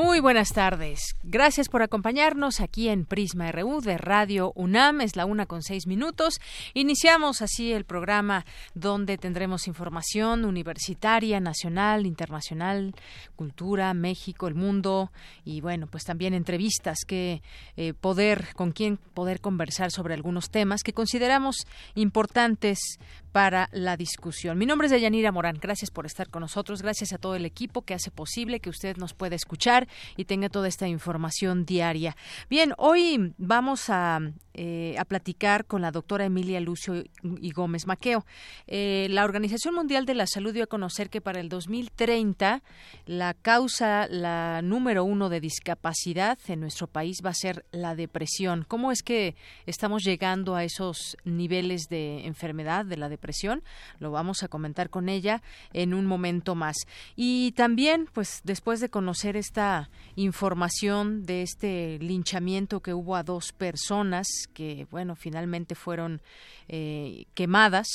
Muy buenas tardes. Gracias por acompañarnos aquí en Prisma RU de Radio UNAM. Es la una con seis minutos. Iniciamos así el programa donde tendremos información universitaria, nacional, internacional, cultura, México, el mundo y bueno, pues también entrevistas que eh, poder, con quien poder conversar sobre algunos temas que consideramos importantes para la discusión. Mi nombre es Deyanira Morán. Gracias por estar con nosotros. Gracias a todo el equipo que hace posible que usted nos pueda escuchar y tenga toda esta información diaria. Bien, hoy vamos a, eh, a platicar con la doctora Emilia Lucio y Gómez Maqueo. Eh, la Organización Mundial de la Salud dio a conocer que para el 2030 la causa, la número uno de discapacidad en nuestro país va a ser la depresión. ¿Cómo es que estamos llegando a esos niveles de enfermedad de la depresión? Lo vamos a comentar con ella en un momento más. Y también, pues después de conocer esta información de este linchamiento que hubo a dos personas que, bueno, finalmente fueron eh, quemadas,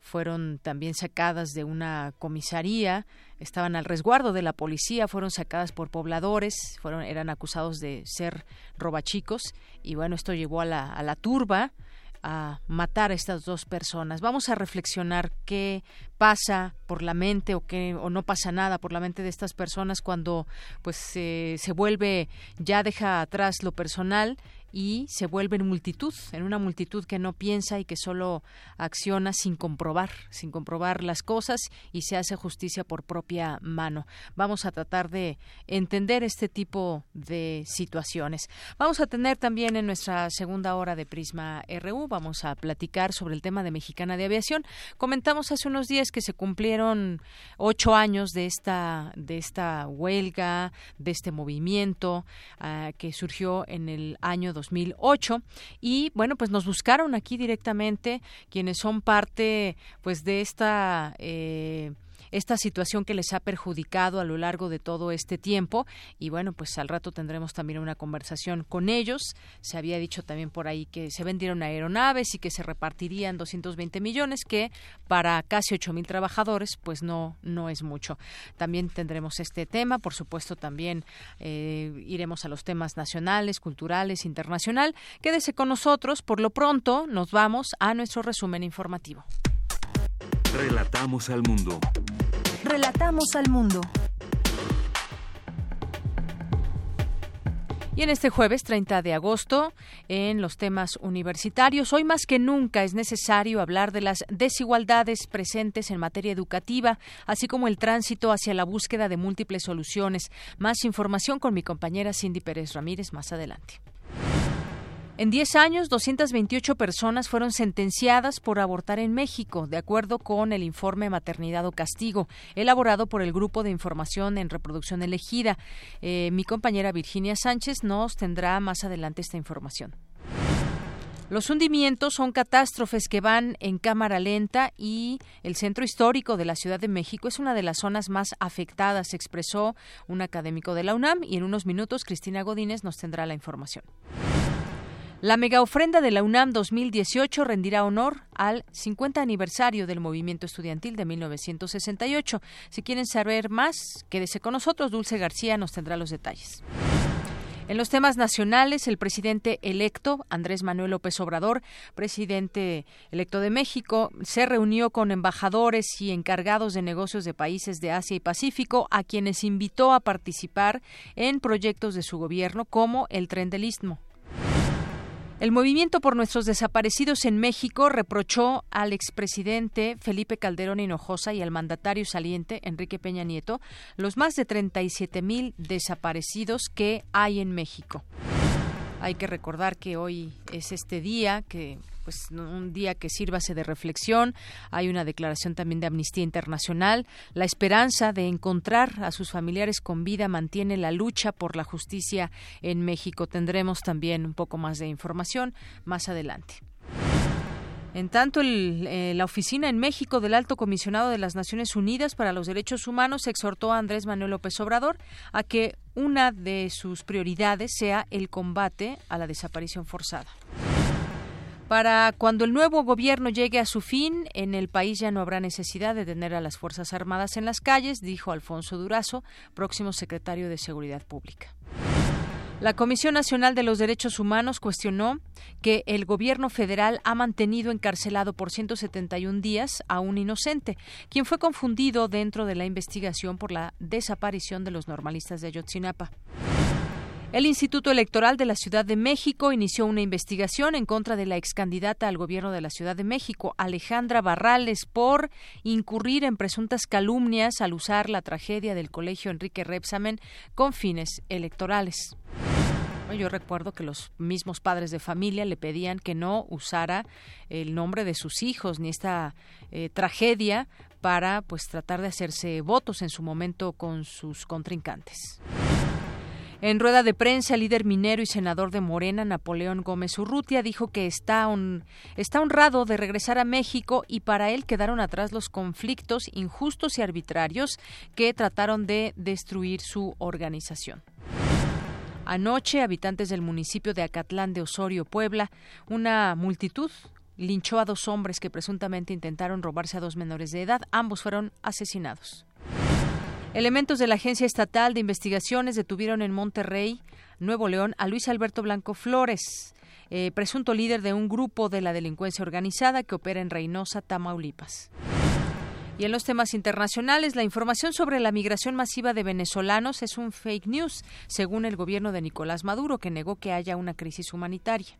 fueron también sacadas de una comisaría, estaban al resguardo de la policía, fueron sacadas por pobladores, fueron eran acusados de ser robachicos y bueno, esto llevó a la, a la turba a matar a estas dos personas. Vamos a reflexionar qué pasa por la mente o qué o no pasa nada por la mente de estas personas cuando pues se vuelve ya deja atrás lo personal y se vuelve en multitud, en una multitud que no piensa y que solo acciona sin comprobar, sin comprobar las cosas y se hace justicia por propia mano. Vamos a tratar de entender este tipo de situaciones. Vamos a tener también en nuestra segunda hora de Prisma RU, vamos a platicar sobre el tema de Mexicana de Aviación. Comentamos hace unos días que se cumplieron ocho años de esta, de esta huelga, de este movimiento uh, que surgió en el año 2008 y bueno pues nos buscaron aquí directamente quienes son parte pues de esta eh, esta situación que les ha perjudicado a lo largo de todo este tiempo. Y bueno pues al rato tendremos también una conversación con ellos. Se había dicho también por ahí que se vendieron aeronaves y que se repartirían 220 millones que para casi ocho mil trabajadores pues no no es mucho. También tendremos este tema por supuesto también eh, iremos a los temas nacionales culturales internacional. Quédese con nosotros. Por lo pronto nos vamos a nuestro resumen informativo Relatamos al mundo. Relatamos al mundo. Y en este jueves 30 de agosto, en los temas universitarios, hoy más que nunca es necesario hablar de las desigualdades presentes en materia educativa, así como el tránsito hacia la búsqueda de múltiples soluciones. Más información con mi compañera Cindy Pérez Ramírez más adelante. En 10 años, 228 personas fueron sentenciadas por abortar en México, de acuerdo con el informe Maternidad o Castigo, elaborado por el Grupo de Información en Reproducción Elegida. Eh, mi compañera Virginia Sánchez nos tendrá más adelante esta información. Los hundimientos son catástrofes que van en cámara lenta y el centro histórico de la Ciudad de México es una de las zonas más afectadas, expresó un académico de la UNAM y en unos minutos Cristina Godínez nos tendrá la información. La mega ofrenda de la UNAM 2018 rendirá honor al 50 aniversario del movimiento estudiantil de 1968. Si quieren saber más, quédese con nosotros. Dulce García nos tendrá los detalles. En los temas nacionales, el presidente electo, Andrés Manuel López Obrador, presidente electo de México, se reunió con embajadores y encargados de negocios de países de Asia y Pacífico, a quienes invitó a participar en proyectos de su gobierno como el Tren del Istmo. El movimiento por nuestros desaparecidos en México reprochó al expresidente Felipe Calderón Hinojosa y al mandatario saliente Enrique Peña Nieto los más de 37 mil desaparecidos que hay en México. Hay que recordar que hoy es este día que pues un día que sírvase de reflexión. Hay una declaración también de Amnistía Internacional. La esperanza de encontrar a sus familiares con vida mantiene la lucha por la justicia en México. Tendremos también un poco más de información más adelante. En tanto, eh, la oficina en México del Alto Comisionado de las Naciones Unidas para los Derechos Humanos exhortó a Andrés Manuel López Obrador a que una de sus prioridades sea el combate a la desaparición forzada. Para cuando el nuevo gobierno llegue a su fin, en el país ya no habrá necesidad de tener a las Fuerzas Armadas en las calles, dijo Alfonso Durazo, próximo secretario de Seguridad Pública. La Comisión Nacional de los Derechos Humanos cuestionó que el gobierno federal ha mantenido encarcelado por 171 días a un inocente, quien fue confundido dentro de la investigación por la desaparición de los normalistas de Ayotzinapa. El Instituto Electoral de la Ciudad de México inició una investigación en contra de la excandidata al gobierno de la Ciudad de México, Alejandra Barrales, por incurrir en presuntas calumnias al usar la tragedia del colegio Enrique Repsamen con fines electorales. Yo recuerdo que los mismos padres de familia le pedían que no usara el nombre de sus hijos ni esta eh, tragedia para pues tratar de hacerse votos en su momento con sus contrincantes. En rueda de prensa, el líder minero y senador de Morena, Napoleón Gómez Urrutia, dijo que está, está honrado de regresar a México y para él quedaron atrás los conflictos injustos y arbitrarios que trataron de destruir su organización. Anoche, habitantes del municipio de Acatlán de Osorio, Puebla, una multitud linchó a dos hombres que presuntamente intentaron robarse a dos menores de edad. Ambos fueron asesinados. Elementos de la Agencia Estatal de Investigaciones detuvieron en Monterrey, Nuevo León, a Luis Alberto Blanco Flores, eh, presunto líder de un grupo de la delincuencia organizada que opera en Reynosa, Tamaulipas. Y en los temas internacionales, la información sobre la migración masiva de venezolanos es un fake news, según el gobierno de Nicolás Maduro, que negó que haya una crisis humanitaria.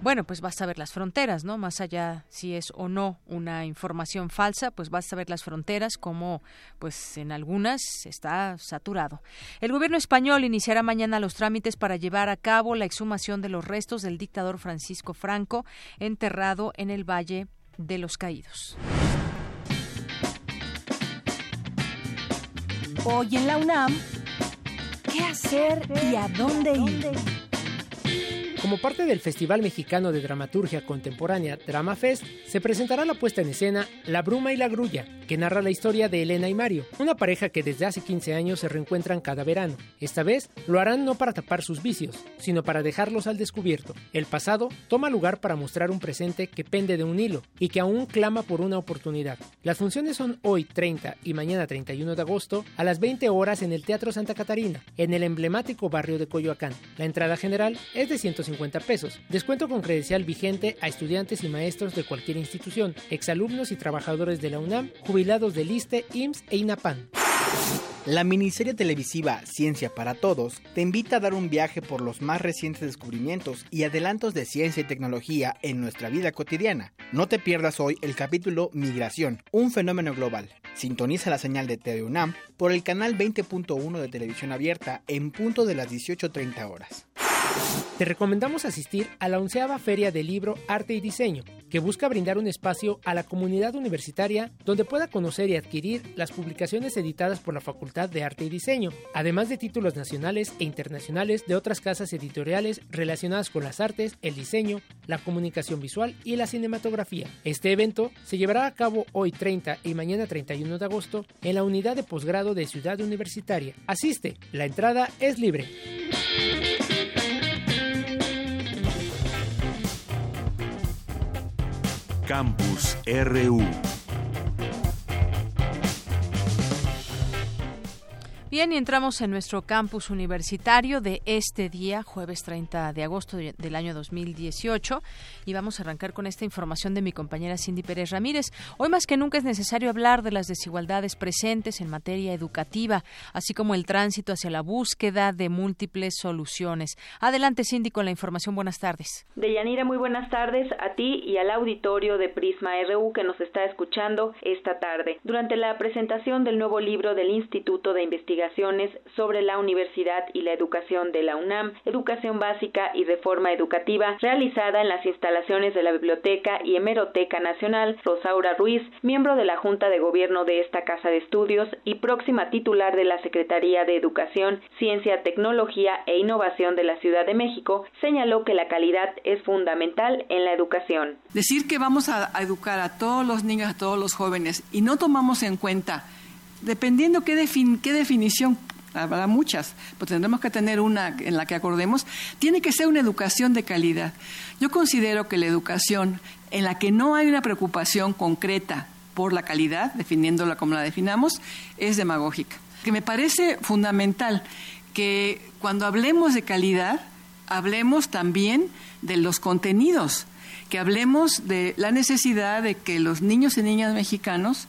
Bueno, pues basta ver las fronteras, ¿no? Más allá si es o no una información falsa, pues basta ver las fronteras como pues en algunas está saturado. El gobierno español iniciará mañana los trámites para llevar a cabo la exhumación de los restos del dictador Francisco Franco enterrado en el Valle de los Caídos. Hoy en la UNAM, ¿qué hacer y a dónde ir? Como parte del Festival Mexicano de Dramaturgia Contemporánea Drama Fest, se presentará la puesta en escena La Bruma y la Grulla, que narra la historia de Elena y Mario, una pareja que desde hace 15 años se reencuentran cada verano. Esta vez lo harán no para tapar sus vicios, sino para dejarlos al descubierto. El pasado toma lugar para mostrar un presente que pende de un hilo y que aún clama por una oportunidad. Las funciones son hoy 30 y mañana 31 de agosto a las 20 horas en el Teatro Santa Catarina, en el emblemático barrio de Coyoacán. La entrada general es de 150 pesos. Descuento con credencial vigente a estudiantes y maestros de cualquier institución, exalumnos y trabajadores de la UNAM, jubilados del ISTE, IMSS e INAPAN. La miniserie televisiva Ciencia para Todos te invita a dar un viaje por los más recientes descubrimientos y adelantos de ciencia y tecnología en nuestra vida cotidiana. No te pierdas hoy el capítulo Migración, un fenómeno global. Sintoniza la señal de TV UNAM por el canal 20.1 de televisión abierta en punto de las 18.30 horas. Te recomendamos asistir a la onceava Feria del Libro, Arte y Diseño, que busca brindar un espacio a la comunidad universitaria donde pueda conocer y adquirir las publicaciones editadas por la Facultad de Arte y Diseño, además de títulos nacionales e internacionales de otras casas editoriales relacionadas con las artes, el diseño, la comunicación visual y la cinematografía. Este evento se llevará a cabo hoy 30 y mañana 31 de agosto en la unidad de posgrado de Ciudad Universitaria. Asiste, la entrada es libre. Campus RU. Bien, y entramos en nuestro campus universitario de este día, jueves 30 de agosto del año 2018, y vamos a arrancar con esta información de mi compañera Cindy Pérez Ramírez. Hoy más que nunca es necesario hablar de las desigualdades presentes en materia educativa, así como el tránsito hacia la búsqueda de múltiples soluciones. Adelante, Cindy, con la información. Buenas tardes. Deyanira, muy buenas tardes a ti y al auditorio de Prisma RU que nos está escuchando esta tarde. Durante la presentación del nuevo libro del Instituto de Investigación investigaciones sobre la universidad y la educación de la UNAM, educación básica y reforma educativa, realizada en las instalaciones de la Biblioteca y Hemeroteca Nacional, Rosaura Ruiz, miembro de la Junta de Gobierno de esta Casa de Estudios y próxima titular de la Secretaría de Educación, Ciencia, Tecnología e Innovación de la Ciudad de México, señaló que la calidad es fundamental en la educación. Decir que vamos a educar a todos los niños, a todos los jóvenes y no tomamos en cuenta dependiendo qué, qué definición habrá muchas, pues tendremos que tener una en la que acordemos, tiene que ser una educación de calidad. Yo considero que la educación en la que no hay una preocupación concreta por la calidad, definiéndola como la definamos, es demagógica. Que me parece fundamental que cuando hablemos de calidad, hablemos también de los contenidos, que hablemos de la necesidad de que los niños y niñas mexicanos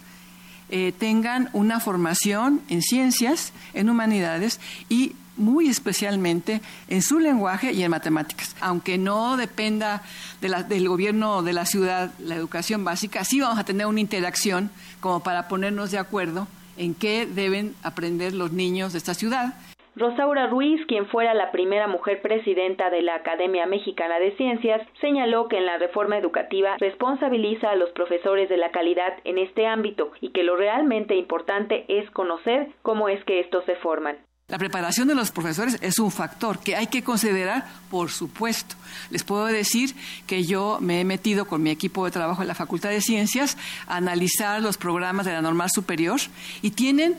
eh, tengan una formación en ciencias, en humanidades y muy especialmente en su lenguaje y en matemáticas. Aunque no dependa del gobierno de la ciudad la educación básica, sí vamos a tener una interacción como para ponernos de acuerdo en qué deben aprender los niños de esta ciudad Rosaura Ruiz, quien fuera la primera mujer presidenta de la Academia Mexicana de Ciencias, señaló que en la reforma educativa responsabiliza a los profesores de la calidad en este ámbito y que lo realmente importante es conocer cómo es que estos se forman. La preparación de los profesores es un factor que hay que considerar, por supuesto. Les puedo decir que yo me he metido con mi equipo de trabajo en la Facultad de Ciencias a analizar los programas de la normal superior y tienen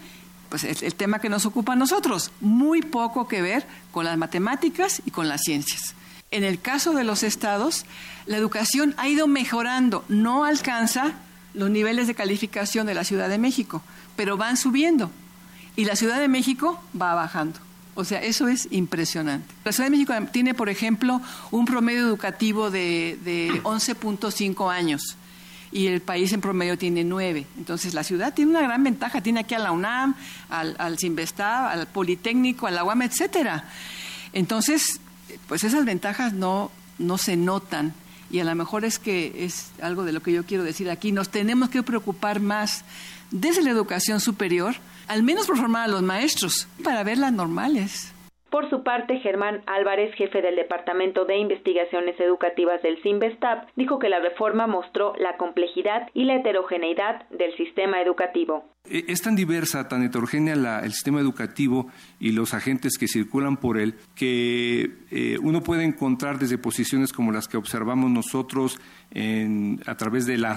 pues el, tema que nos ocupa a nosotros, muy poco que ver con las matemáticas y con las ciencias. En el caso de los estados, la educación ha ido mejorando, no alcanza los niveles de calificación de la Ciudad de México, pero van subiendo y la Ciudad de México va bajando. O sea, eso es impresionante. La Ciudad de México tiene, por ejemplo, un promedio educativo de, de 11.5 años y el país en promedio tiene nueve. Entonces la ciudad tiene una gran ventaja, tiene aquí a la UNAM, al, al al Politécnico, a la UAM, etcétera. Entonces, pues esas ventajas no, no se notan y a lo mejor es que es algo de lo que yo quiero decir aquí, nos tenemos que preocupar más desde la educación superior, al menos por formar a los maestros, para verlas normales. Por su parte, Germán Álvarez, jefe del Departamento de Investigaciones Educativas del CIMBESTAP, dijo que la reforma mostró la complejidad y la heterogeneidad del sistema educativo. E, es tan diversa, tan heterogénea el sistema educativo y los agentes que circulan por él, que eh, uno puede encontrar desde posiciones como las que observamos nosotros a través de la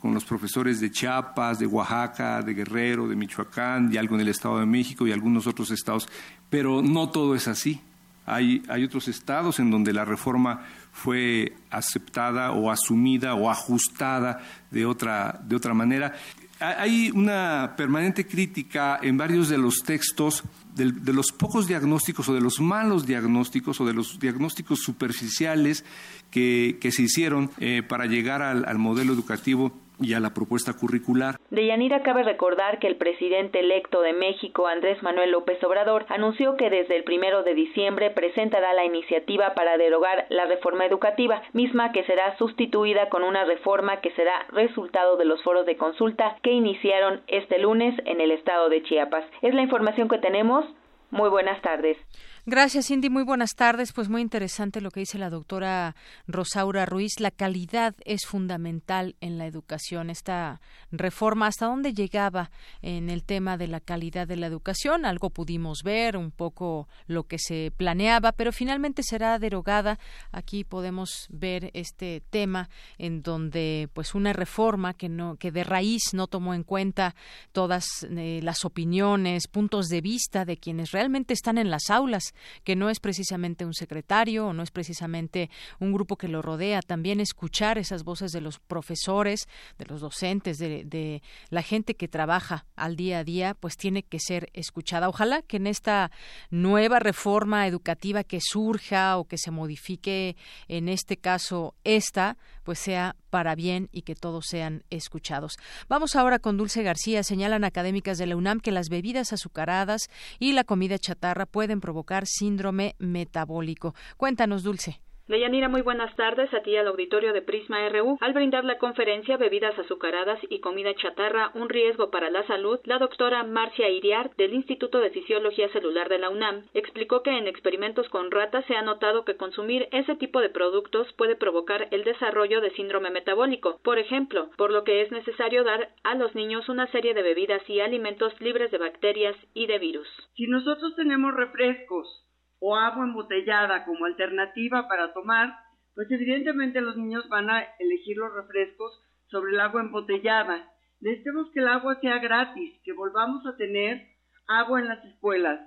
con los profesores de Chiapas, de Oaxaca, de Guerrero, de Michoacán y algo en el Estado de México y algunos otros estados pero no todo es así. Hay, hay otros estados en donde la reforma fue aceptada o asumida o ajustada de otra, de otra manera. Hay una permanente crítica en varios de los textos de, los pocos diagnósticos o de los malos diagnósticos o de los diagnósticos superficiales que, se hicieron eh, para llegar al modelo educativo y a la propuesta curricular. De Yanira cabe recordar que el presidente electo de México, Andrés Manuel López Obrador, anunció que desde el primero de diciembre presentará la iniciativa para derogar la reforma educativa, misma que será sustituida con una reforma que será resultado de los foros de consulta que iniciaron este lunes en el estado de Chiapas. Es la información que tenemos. Muy buenas tardes. Gracias, Cindy. Muy buenas tardes. Pues muy interesante lo que dice la doctora Rosaura Ruiz. La calidad es fundamental en la educación. Esta reforma, ¿hasta dónde llegaba en el tema de la calidad de la educación? Algo pudimos ver, un poco lo que se planeaba, pero finalmente será derogada. Aquí podemos ver este tema en donde, pues, una reforma que no, que de raíz no tomó en cuenta todas eh, las opiniones, puntos de vista de quienes realmente están en las aulas que no es precisamente un secretario o no es precisamente un grupo que lo rodea, también escuchar esas voces de los profesores, de los docentes, de, de la gente que trabaja al día a día, pues tiene que ser escuchada. Ojalá que en esta nueva reforma educativa que surja o que se modifique, en este caso esta, pues sea para bien y que todos sean escuchados. Vamos ahora con Dulce García. Señalan académicas de la UNAM que las bebidas azucaradas y la comida chatarra pueden provocar síndrome metabólico. Cuéntanos, Dulce. Deyanira, muy buenas tardes a ti al auditorio de Prisma RU. Al brindar la conferencia Bebidas azucaradas y comida chatarra, un riesgo para la salud, la doctora Marcia Iriar del Instituto de Fisiología Celular de la UNAM explicó que en experimentos con ratas se ha notado que consumir ese tipo de productos puede provocar el desarrollo de síndrome metabólico, por ejemplo, por lo que es necesario dar a los niños una serie de bebidas y alimentos libres de bacterias y de virus. Si nosotros tenemos refrescos o agua embotellada como alternativa para tomar, pues evidentemente los niños van a elegir los refrescos sobre el agua embotellada. Necesitamos que el agua sea gratis, que volvamos a tener agua en las escuelas.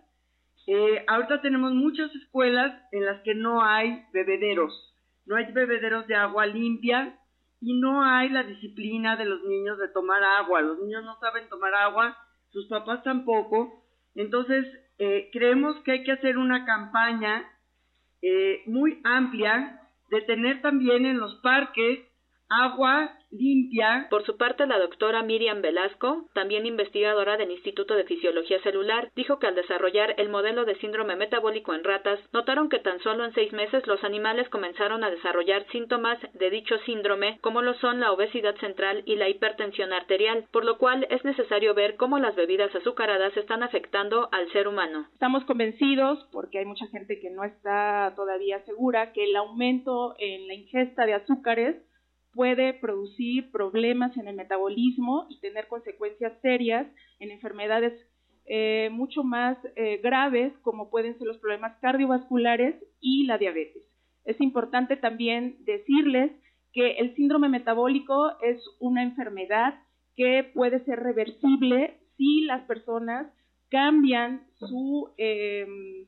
Eh, ahorita tenemos muchas escuelas en las que no hay bebederos, no hay bebederos de agua limpia y no hay la disciplina de los niños de tomar agua. Los niños no saben tomar agua, sus papás tampoco. Entonces, eh, creemos que hay que hacer una campaña eh, muy amplia de tener también en los parques agua limpia. Por su parte, la doctora Miriam Velasco, también investigadora del Instituto de Fisiología Celular, dijo que al desarrollar el modelo de síndrome metabólico en ratas, notaron que tan solo en seis meses los animales comenzaron a desarrollar síntomas de dicho síndrome, como lo son la obesidad central y la hipertensión arterial, por lo cual es necesario ver cómo las bebidas azucaradas están afectando al ser humano. Estamos convencidos, porque hay mucha gente que no está todavía segura, que el aumento en la ingesta de azúcares puede producir problemas en el metabolismo y tener consecuencias serias en enfermedades eh, mucho más eh, graves como pueden ser los problemas cardiovasculares y la diabetes. Es importante también decirles que el síndrome metabólico es una enfermedad que puede ser reversible si las personas cambian su em,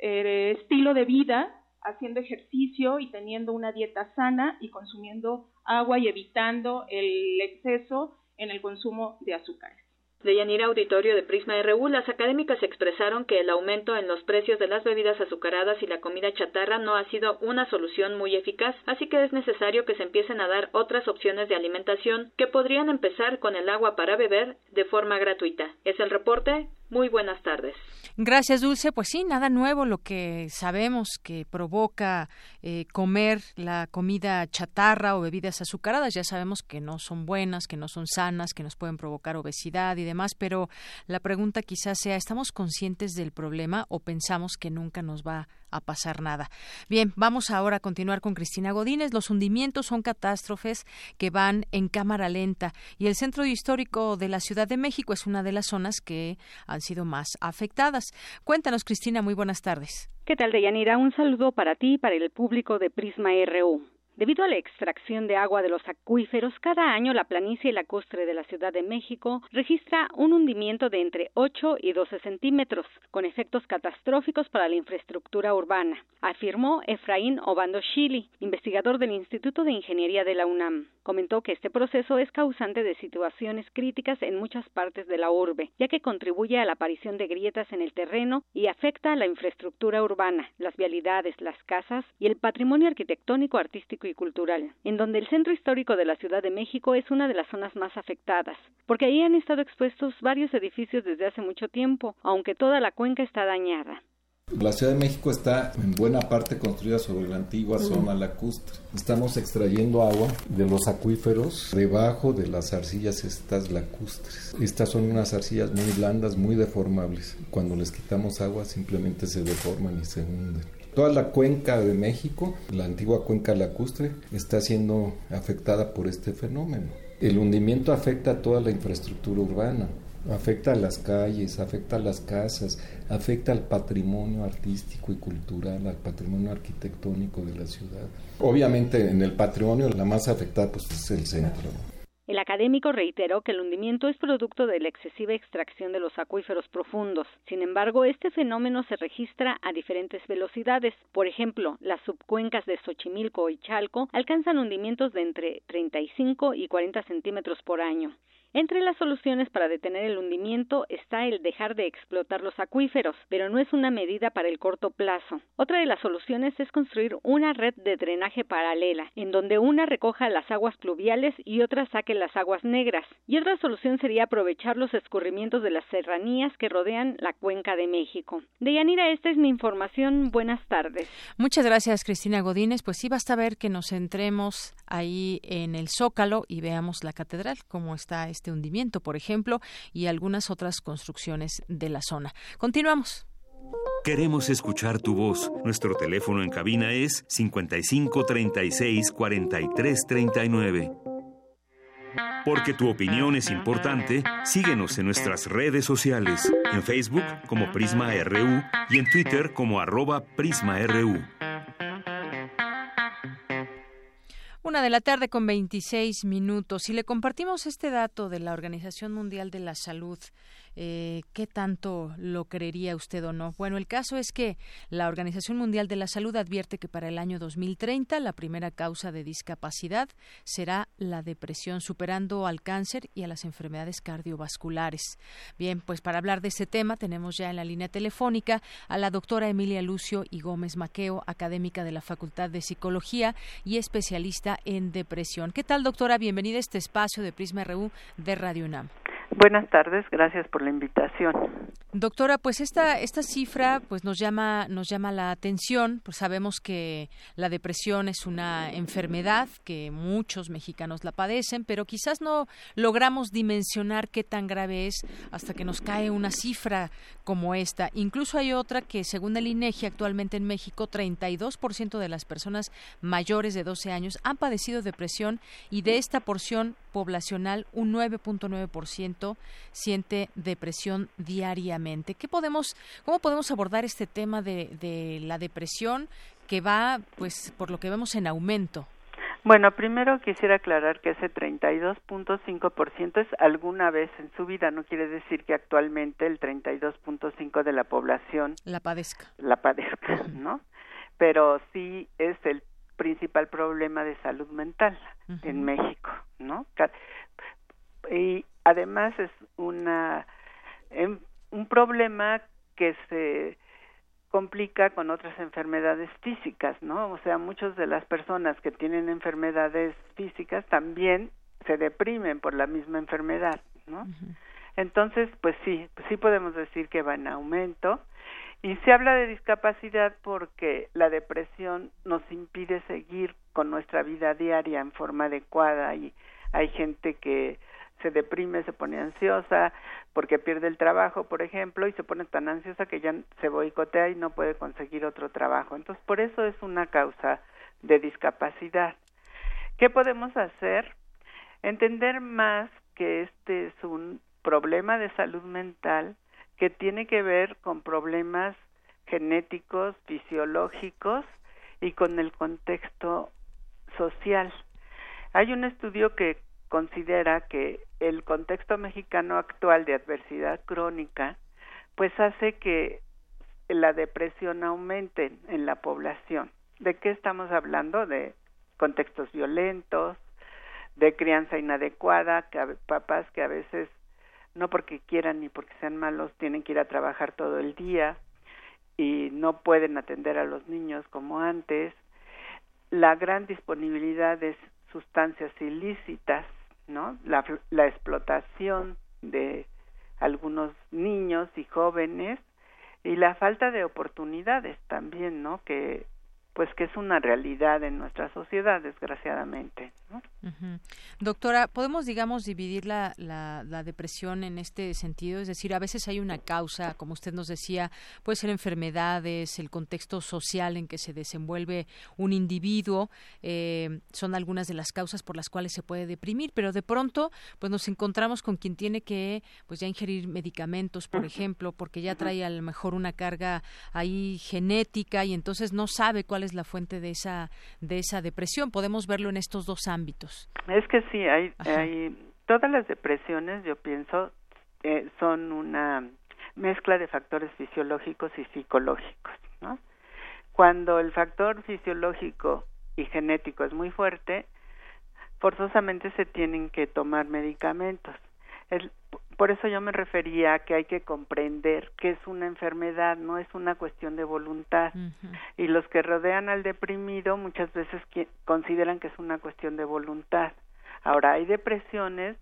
eh, estilo de vida haciendo ejercicio y teniendo una dieta sana y consumiendo agua y evitando el exceso en el consumo de azúcares. De Yanira Auditorio de Prisma RU, las académicas expresaron que el aumento en los precios de las bebidas azucaradas y la comida chatarra no ha sido una solución muy eficaz, así que es necesario que se empiecen a dar otras opciones de alimentación que podrían empezar con el agua para beber de forma gratuita. Es el reporte. Muy buenas tardes. Gracias, Dulce. Pues sí, nada nuevo lo que sabemos que provoca eh, comer la comida chatarra o bebidas azucaradas. Ya sabemos que no son buenas, que no son sanas, que nos pueden provocar obesidad y demás, pero la pregunta quizás sea, ¿estamos conscientes del problema o pensamos que nunca nos va a pasar nada? Bien, vamos ahora a continuar con Cristina Godínez. Los hundimientos son catástrofes que van en cámara lenta y el Centro Histórico de la Ciudad de México es una de las zonas que sido más afectadas. Cuéntanos, Cristina, muy buenas tardes. ¿Qué tal, Deyanira? Un saludo para ti y para el público de Prisma RU. Debido a la extracción de agua de los acuíferos, cada año la planicie lacustre de la Ciudad de México registra un hundimiento de entre 8 y 12 centímetros, con efectos catastróficos para la infraestructura urbana, afirmó Efraín Obando Shili, investigador del Instituto de Ingeniería de la UNAM. Comentó que este proceso es causante de situaciones críticas en muchas partes de la urbe, ya que contribuye a la aparición de grietas en el terreno y afecta a la infraestructura urbana, las vialidades, las casas y el patrimonio arquitectónico, artístico y cultural, en donde el centro histórico de la Ciudad de México es una de las zonas más afectadas, porque ahí han estado expuestos varios edificios desde hace mucho tiempo, aunque toda la cuenca está dañada. La Ciudad de México está en buena parte construida sobre la antigua zona lacustre. Estamos extrayendo agua de los acuíferos debajo de las arcillas estas lacustres. Estas son unas arcillas muy blandas, muy deformables. Cuando les quitamos agua simplemente se deforman y se hunden. Toda la cuenca de México, la antigua cuenca lacustre, está siendo afectada por este fenómeno. El hundimiento afecta a toda la infraestructura urbana afecta a las calles, afecta a las casas, afecta al patrimonio artístico y cultural, al patrimonio arquitectónico de la ciudad. Obviamente en el patrimonio la más afectada pues es el centro. El académico reiteró que el hundimiento es producto de la excesiva extracción de los acuíferos profundos. Sin embargo, este fenómeno se registra a diferentes velocidades. Por ejemplo, las subcuencas de Xochimilco y Chalco alcanzan hundimientos de entre 35 y 40 centímetros por año. Entre las soluciones para detener el hundimiento está el dejar de explotar los acuíferos, pero no es una medida para el corto plazo. Otra de las soluciones es construir una red de drenaje paralela, en donde una recoja las aguas pluviales y otra saque las aguas negras. Y otra solución sería aprovechar los escurrimientos de las serranías que rodean la cuenca de México. Deyanira, esta es mi información. Buenas tardes. Muchas gracias, Cristina Godínez. Pues sí, basta ver que nos centremos ahí en el Zócalo y veamos la catedral, cómo está este hundimiento, por ejemplo, y algunas otras construcciones de la zona. Continuamos. Queremos escuchar tu voz. Nuestro teléfono en cabina es 55 36 43 39. Porque tu opinión es importante, síguenos en nuestras redes sociales, en Facebook como Prisma RU y en Twitter como arroba PrismaRU. Una de la tarde con 26 minutos. Y le compartimos este dato de la Organización Mundial de la Salud eh, ¿qué tanto lo creería usted o no? Bueno, el caso es que la Organización Mundial de la Salud advierte que para el año 2030 la primera causa de discapacidad será la depresión, superando al cáncer y a las enfermedades cardiovasculares. Bien, pues para hablar de este tema tenemos ya en la línea telefónica a la doctora Emilia Lucio y Gómez Maqueo, académica de la Facultad de Psicología y especialista en depresión. ¿Qué tal, doctora? Bienvenida a este espacio de Prisma RU de Radio UNAM. Buenas tardes, gracias por la invitación. Doctora, pues esta esta cifra pues nos llama nos llama la atención, pues sabemos que la depresión es una enfermedad que muchos mexicanos la padecen, pero quizás no logramos dimensionar qué tan grave es hasta que nos cae una cifra como esta. Incluso hay otra que según el INEGI actualmente en México 32% de las personas mayores de 12 años han padecido depresión y de esta porción poblacional un 9.9% siente depresión diariamente. ¿Qué podemos, cómo podemos abordar este tema de, de la depresión que va, pues, por lo que vemos en aumento? Bueno, primero quisiera aclarar que ese 32.5% es alguna vez en su vida, no quiere decir que actualmente el 32.5 de la población la padezca. La padezca, ¿no? Pero sí es el principal problema de salud mental en México, ¿no? Y además es una em, un problema que se complica con otras enfermedades físicas, ¿no? O sea, muchas de las personas que tienen enfermedades físicas también se deprimen por la misma enfermedad, ¿no? Entonces, pues sí, pues sí podemos decir que va en aumento y se habla de discapacidad porque la depresión nos impide seguir con nuestra vida diaria en forma adecuada y hay gente que se deprime, se pone ansiosa porque pierde el trabajo, por ejemplo, y se pone tan ansiosa que ya se boicotea y no puede conseguir otro trabajo. Entonces, por eso es una causa de discapacidad. ¿Qué podemos hacer? Entender más que este es un problema de salud mental que tiene que ver con problemas genéticos, fisiológicos y con el contexto social. Hay un estudio que considera que el contexto mexicano actual de adversidad crónica pues hace que la depresión aumente en la población. ¿De qué estamos hablando? De contextos violentos, de crianza inadecuada, que papás que a veces no porque quieran ni porque sean malos tienen que ir a trabajar todo el día y no pueden atender a los niños como antes, la gran disponibilidad de sustancias ilícitas ¿no? La, la explotación de algunos niños y jóvenes y la falta de oportunidades también, ¿no? Que pues que es una realidad en nuestra sociedad, desgraciadamente. Doctora, ¿podemos, digamos, dividir la, la, la, depresión en este sentido? Es decir, a veces hay una causa, como usted nos decía, puede ser enfermedades, el contexto social en que se desenvuelve un individuo, eh, son algunas de las causas por las cuales se puede deprimir, pero de pronto, pues nos encontramos con quien tiene que, pues ya ingerir medicamentos, por ejemplo, porque ya trae a lo mejor una carga ahí genética y entonces no sabe cuál es la fuente de esa, de esa depresión. Podemos verlo en estos dos ámbitos ámbitos. Es que sí, hay, hay todas las depresiones, yo pienso, eh, son una mezcla de factores fisiológicos y psicológicos, ¿no? Cuando el factor fisiológico y genético es muy fuerte, forzosamente se tienen que tomar medicamentos. Por eso yo me refería a que hay que comprender que es una enfermedad, no es una cuestión de voluntad. Y los que rodean al deprimido muchas veces consideran que es una cuestión de voluntad. Ahora, hay depresiones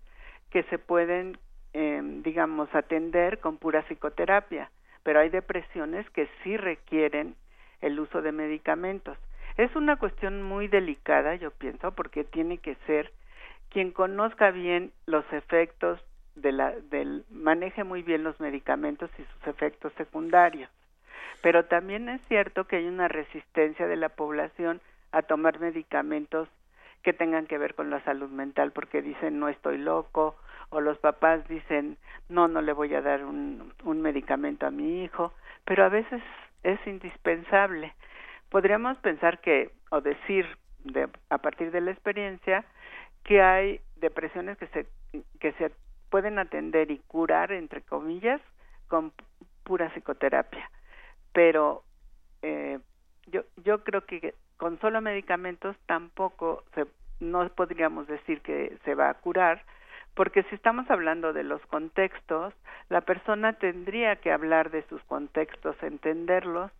que se pueden, eh, digamos, atender con pura psicoterapia, pero hay depresiones que sí requieren el uso de medicamentos. Es una cuestión muy delicada, yo pienso, porque tiene que ser quien conozca bien los efectos de la, del maneje muy bien los medicamentos y sus efectos secundarios. Pero también es cierto que hay una resistencia de la población a tomar medicamentos que tengan que ver con la salud mental porque dicen no estoy loco o los papás dicen no no le voy a dar un, un medicamento a mi hijo pero a veces es indispensable podríamos pensar que o decir de, a partir de la experiencia que hay depresiones que se que se pueden atender y curar entre comillas con pura psicoterapia pero eh, yo yo creo que con solo medicamentos tampoco se no podríamos decir que se va a curar porque si estamos hablando de los contextos la persona tendría que hablar de sus contextos entenderlos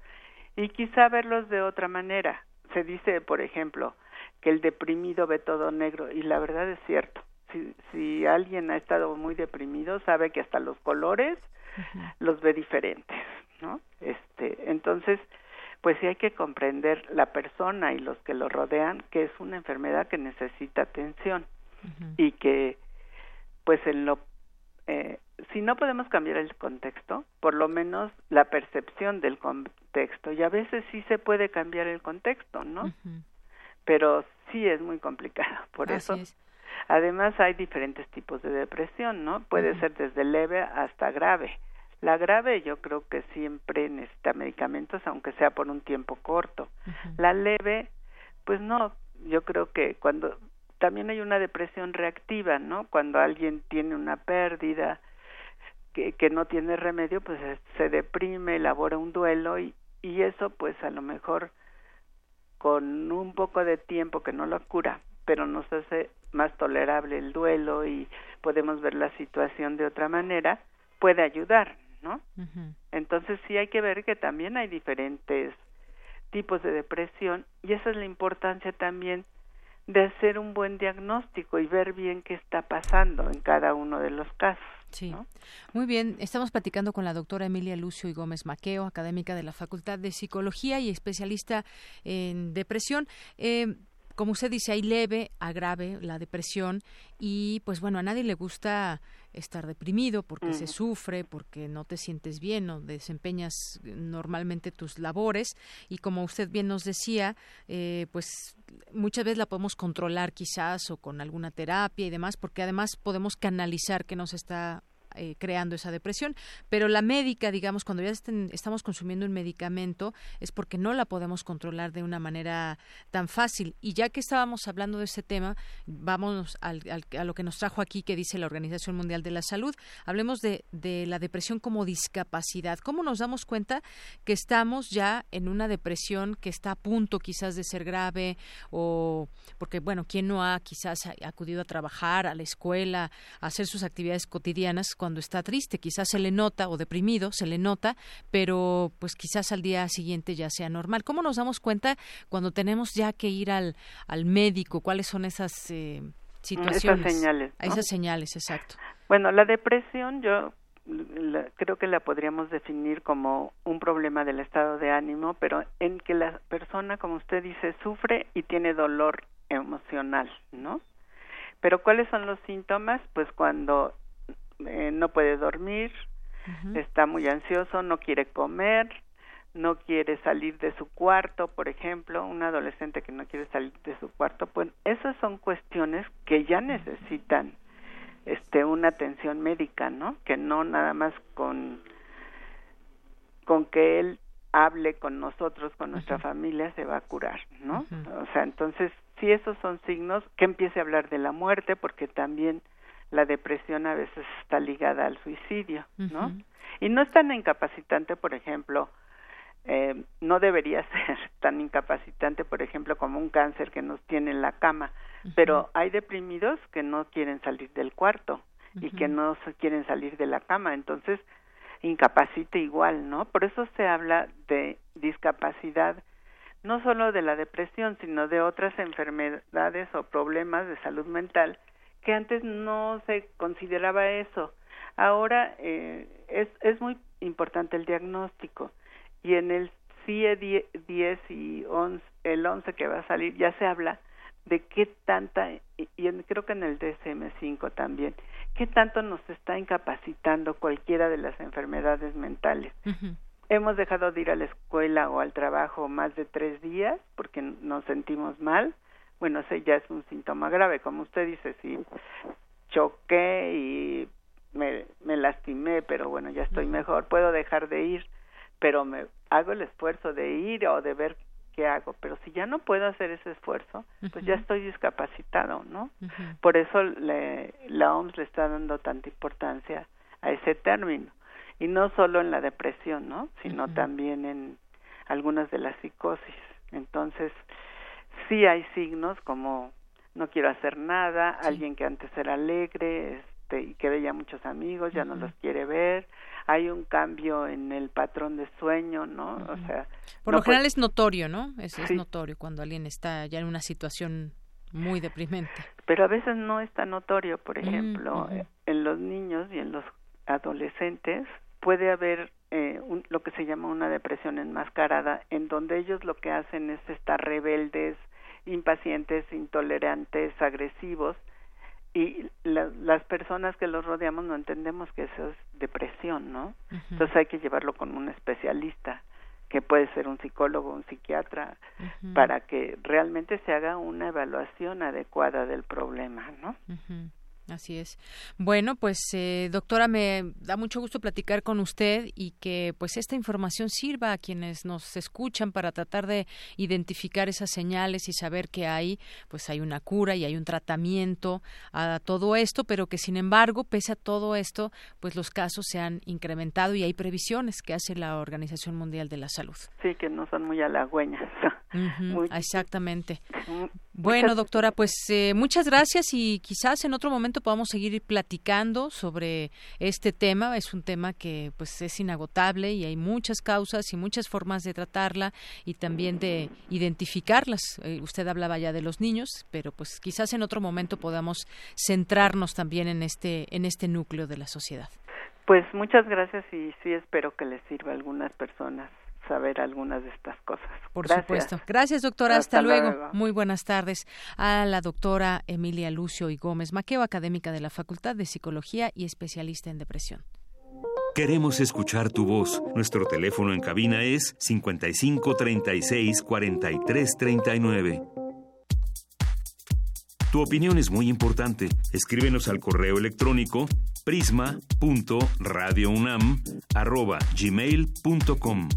y quizá verlos de otra manera. Se dice, por ejemplo, que el deprimido ve todo negro y la verdad es cierto. Si, si alguien ha estado muy deprimido, sabe que hasta los colores los ve diferentes, ¿no? Este, entonces, pues sí hay que comprender la persona y los que lo rodean que es una enfermedad que necesita atención y que, pues en lo eh, si no podemos cambiar el contexto, por lo menos la percepción del contexto. Y a veces sí se puede cambiar el contexto, ¿no? Pero sí es muy complicado. Por eso, además hay diferentes tipos de depresión, ¿no? Puede ser desde leve hasta grave. La grave yo creo que siempre necesita medicamentos, aunque sea por un tiempo corto. La leve, pues no, yo creo que cuando también hay una depresión reactiva, ¿no? Cuando alguien tiene una pérdida, que, que no tiene remedio, pues se deprime, elabora un duelo y, y eso pues a lo mejor con un poco de tiempo que no lo cura, pero nos hace más tolerable el duelo y podemos ver la situación de otra manera, puede ayudar, ¿no? Entonces sí hay que ver que también hay diferentes tipos de depresión y esa es la importancia también de hacer un buen diagnóstico y ver bien qué está pasando en cada uno de los casos. Sí. Muy bien, estamos platicando con la doctora Emilia Lucio y Gómez Maqueo, académica de la Facultad de Psicología y especialista en depresión. Eh, como usted dice, hay leve a grave la depresión y pues bueno, a nadie le gusta estar deprimido porque se sufre, porque no te sientes bien o desempeñas normalmente tus labores. Y como usted bien nos decía, eh, pues muchas veces la podemos controlar quizás o con alguna terapia y demás porque además podemos canalizar que nos está eh, creando esa depresión. Pero la médica, digamos, cuando ya estamos consumiendo un medicamento, es porque no la podemos controlar de una manera tan fácil. Y ya que estábamos hablando de este tema, vamos al, a lo que nos trajo aquí, que dice la Organización Mundial de la Salud. Hablemos de, de la depresión como discapacidad. ¿Cómo nos damos cuenta que estamos ya en una depresión que está a punto quizás de ser grave o porque, bueno, ¿quién no ha quizás acudido a trabajar, a la escuela, a hacer sus actividades cotidianas cuando está triste, quizás se le nota o deprimido, se le nota, pero pues quizás al día siguiente ya sea normal. ¿Cómo nos damos cuenta cuando tenemos ya que ir al, al médico? ¿Cuáles son esas eh, situaciones? Esas señales. Esas señales, exacto. Bueno, la depresión yo creo que la podríamos definir como un problema del estado de ánimo, pero en que la persona, como usted dice, sufre y tiene dolor emocional, ¿no? Pero ¿cuáles son los síntomas? Pues cuando eh, no puede dormir, está muy ansioso, no quiere comer, no quiere salir de su cuarto, por ejemplo, un adolescente que no quiere salir de su cuarto, pues esas son cuestiones que ya necesitan este una atención médica, ¿no? Que no nada más con con que él hable con nosotros, con nuestra familia, se va a curar, ¿no? O sea, entonces si esos son signos, que empiece a hablar de la muerte, porque también la depresión a veces está ligada al suicidio, ¿no? Y no es tan incapacitante, por ejemplo, eh, no debería ser tan incapacitante, por ejemplo, como un cáncer que nos tiene en la cama, pero hay deprimidos que no quieren salir del cuarto y que no quieren salir de la cama, entonces incapacita igual, ¿no? Por eso se habla de discapacidad no solo de la depresión, sino de otras enfermedades o problemas de salud mental que antes no se consideraba eso. Ahora eh, es, es muy importante el diagnóstico y en el CIE 10 y 11, el 11 que va a salir ya se habla de qué tanta, y, creo que en el DSM5 también, qué tanto nos está incapacitando cualquiera de las enfermedades mentales. Hemos dejado de ir a la escuela o al trabajo más de tres días porque nos sentimos mal. Bueno, ese ya es un síntoma grave, como usted dice, si choqué y me, me lastimé, pero bueno, ya estoy mejor, puedo dejar de ir pero me hago el esfuerzo de ir o de ver qué hago, pero si ya no puedo hacer ese esfuerzo, pues ya estoy discapacitado, ¿no? Por eso le, la OMS le está dando tanta importancia a ese término y no solo en la depresión, ¿no? Sino también en algunas de las psicosis. Entonces, sí hay signos como no quiero hacer nada, alguien que antes era alegre, este, y que veía muchos amigos, ya no los quiere ver, hay un cambio en el patrón de sueño, ¿no? O sea, por lo general es notorio, ¿no? Es, es notorio cuando alguien está ya en una situación muy deprimente. Pero a veces no es tan notorio, por ejemplo, en los niños y en los adolescentes puede haber eh, lo que se llama una depresión enmascarada, en donde ellos lo que hacen es estar rebeldes, impacientes, intolerantes, agresivos, y las personas que los rodeamos no entendemos que eso es depresión, ¿no? Entonces hay que llevarlo con un especialista, que puede ser un psicólogo, un psiquiatra, para que realmente se haga una evaluación adecuada del problema, ¿no? Así es. Bueno, pues eh, doctora, me da mucho gusto platicar con usted y que pues esta información sirva a quienes nos escuchan para tratar de identificar esas señales y saber que hay pues hay una cura y hay un tratamiento a todo esto, pero que sin embargo, pese a todo esto, pues los casos se han incrementado y hay previsiones que hace la Organización Mundial de la Salud. Sí, que no son muy halagüeñas. Exactamente. Bueno, doctora, pues eh, muchas gracias y quizás en otro momento podamos seguir platicando sobre este tema. Es un tema que pues es inagotable y hay muchas causas y muchas formas de tratarla y también de identificarlas. Eh, usted hablaba ya de los niños, pero pues quizás en otro momento podamos centrarnos también en este en este núcleo de la sociedad. Pues muchas gracias y sí espero que les sirva a algunas personas saber algunas de estas cosas. Por supuesto. Gracias, doctora. Hasta, luego. Muy buenas tardes. A la doctora Emilia Lucio y Gómez Maqueo, académica de la Facultad de Psicología y especialista en depresión. Queremos escuchar tu voz. Nuestro teléfono en cabina es 55 36 43 39. Tu opinión es muy importante. Escríbenos al correo electrónico prisma.radiounam@gmail.com.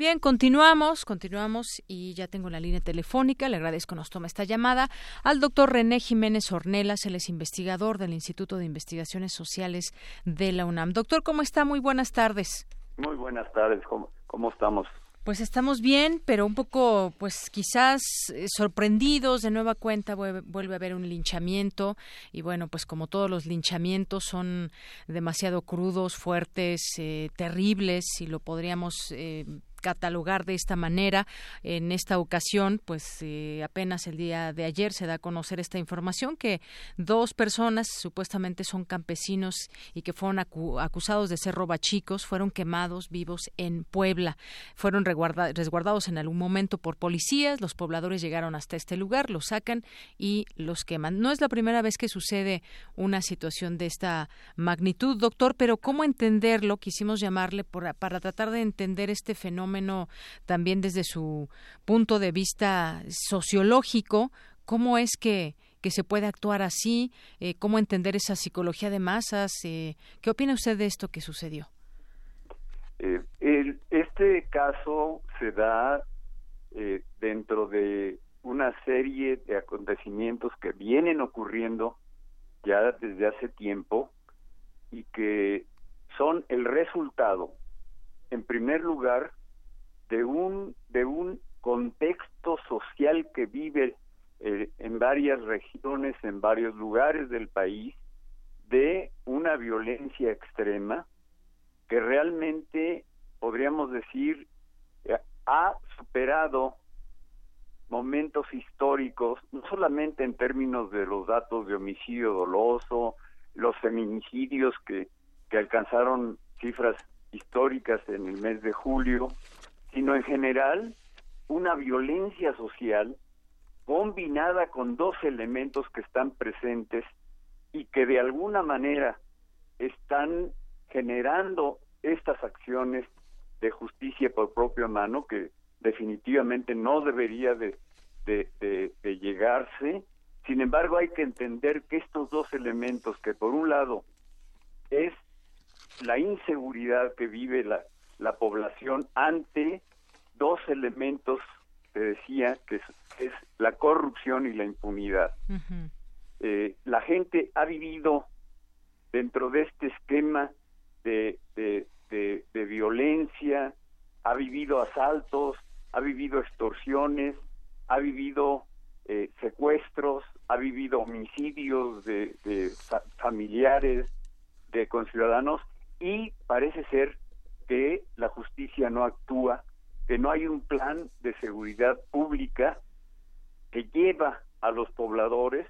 Bien, continuamos, continuamos y ya tengo la línea telefónica. Le agradezco nos toma esta llamada al doctor René Jiménez Ornelas, él es investigador del Instituto de Investigaciones Sociales de la UNAM. Doctor, ¿cómo está? Muy buenas tardes. Muy buenas tardes, ¿cómo, cómo estamos? Pues estamos bien, pero un poco, pues quizás eh, sorprendidos. De nueva cuenta vuelve, a haber un linchamiento y bueno, pues como todos los linchamientos son demasiado crudos, fuertes, eh, terribles, y lo podríamos eh, catalogar de esta manera. En esta ocasión, pues eh, apenas el día de ayer se da a conocer esta información que dos personas supuestamente son campesinos y que fueron acusados de ser robachicos fueron quemados vivos en Puebla. Fueron resguardados en algún momento por policías. Los pobladores llegaron hasta este lugar, los sacan y los queman. No es la primera vez que sucede una situación de esta magnitud, doctor, pero ¿cómo entenderlo? Quisimos llamarle para tratar de entender este fenómeno también desde su punto de vista sociológico, cómo es que, que se puede actuar así, eh, cómo entender esa psicología de masas. Eh, ¿Qué opina usted de esto que sucedió? Eh, este caso se da dentro de una serie de acontecimientos que vienen ocurriendo ya desde hace tiempo y que son el resultado, en primer lugar, de un, de un contexto social que vive eh, en varias regiones, en varios lugares del país, de una violencia extrema que realmente, podríamos decir, eh, ha superado momentos históricos, no solamente en términos de los datos de homicidio doloso, los feminicidios que, que alcanzaron cifras históricas en el mes de julio, sino en general una violencia social combinada con dos elementos que están presentes y que de alguna manera están generando estas acciones de justicia por propia mano que definitivamente no debería de, de, llegarse. Sin embargo, hay que entender que estos dos elementos, que por un lado es la inseguridad que vive la, la población ante dos elementos, te decía, que es, la corrupción y la impunidad. Eh, la gente ha vivido dentro de este esquema de, de, de violencia, ha vivido asaltos, ha vivido extorsiones, ha vivido eh, secuestros, ha vivido homicidios de, familiares, de conciudadanos, y parece ser que la justicia no actúa, que no hay un plan de seguridad pública que lleva a los pobladores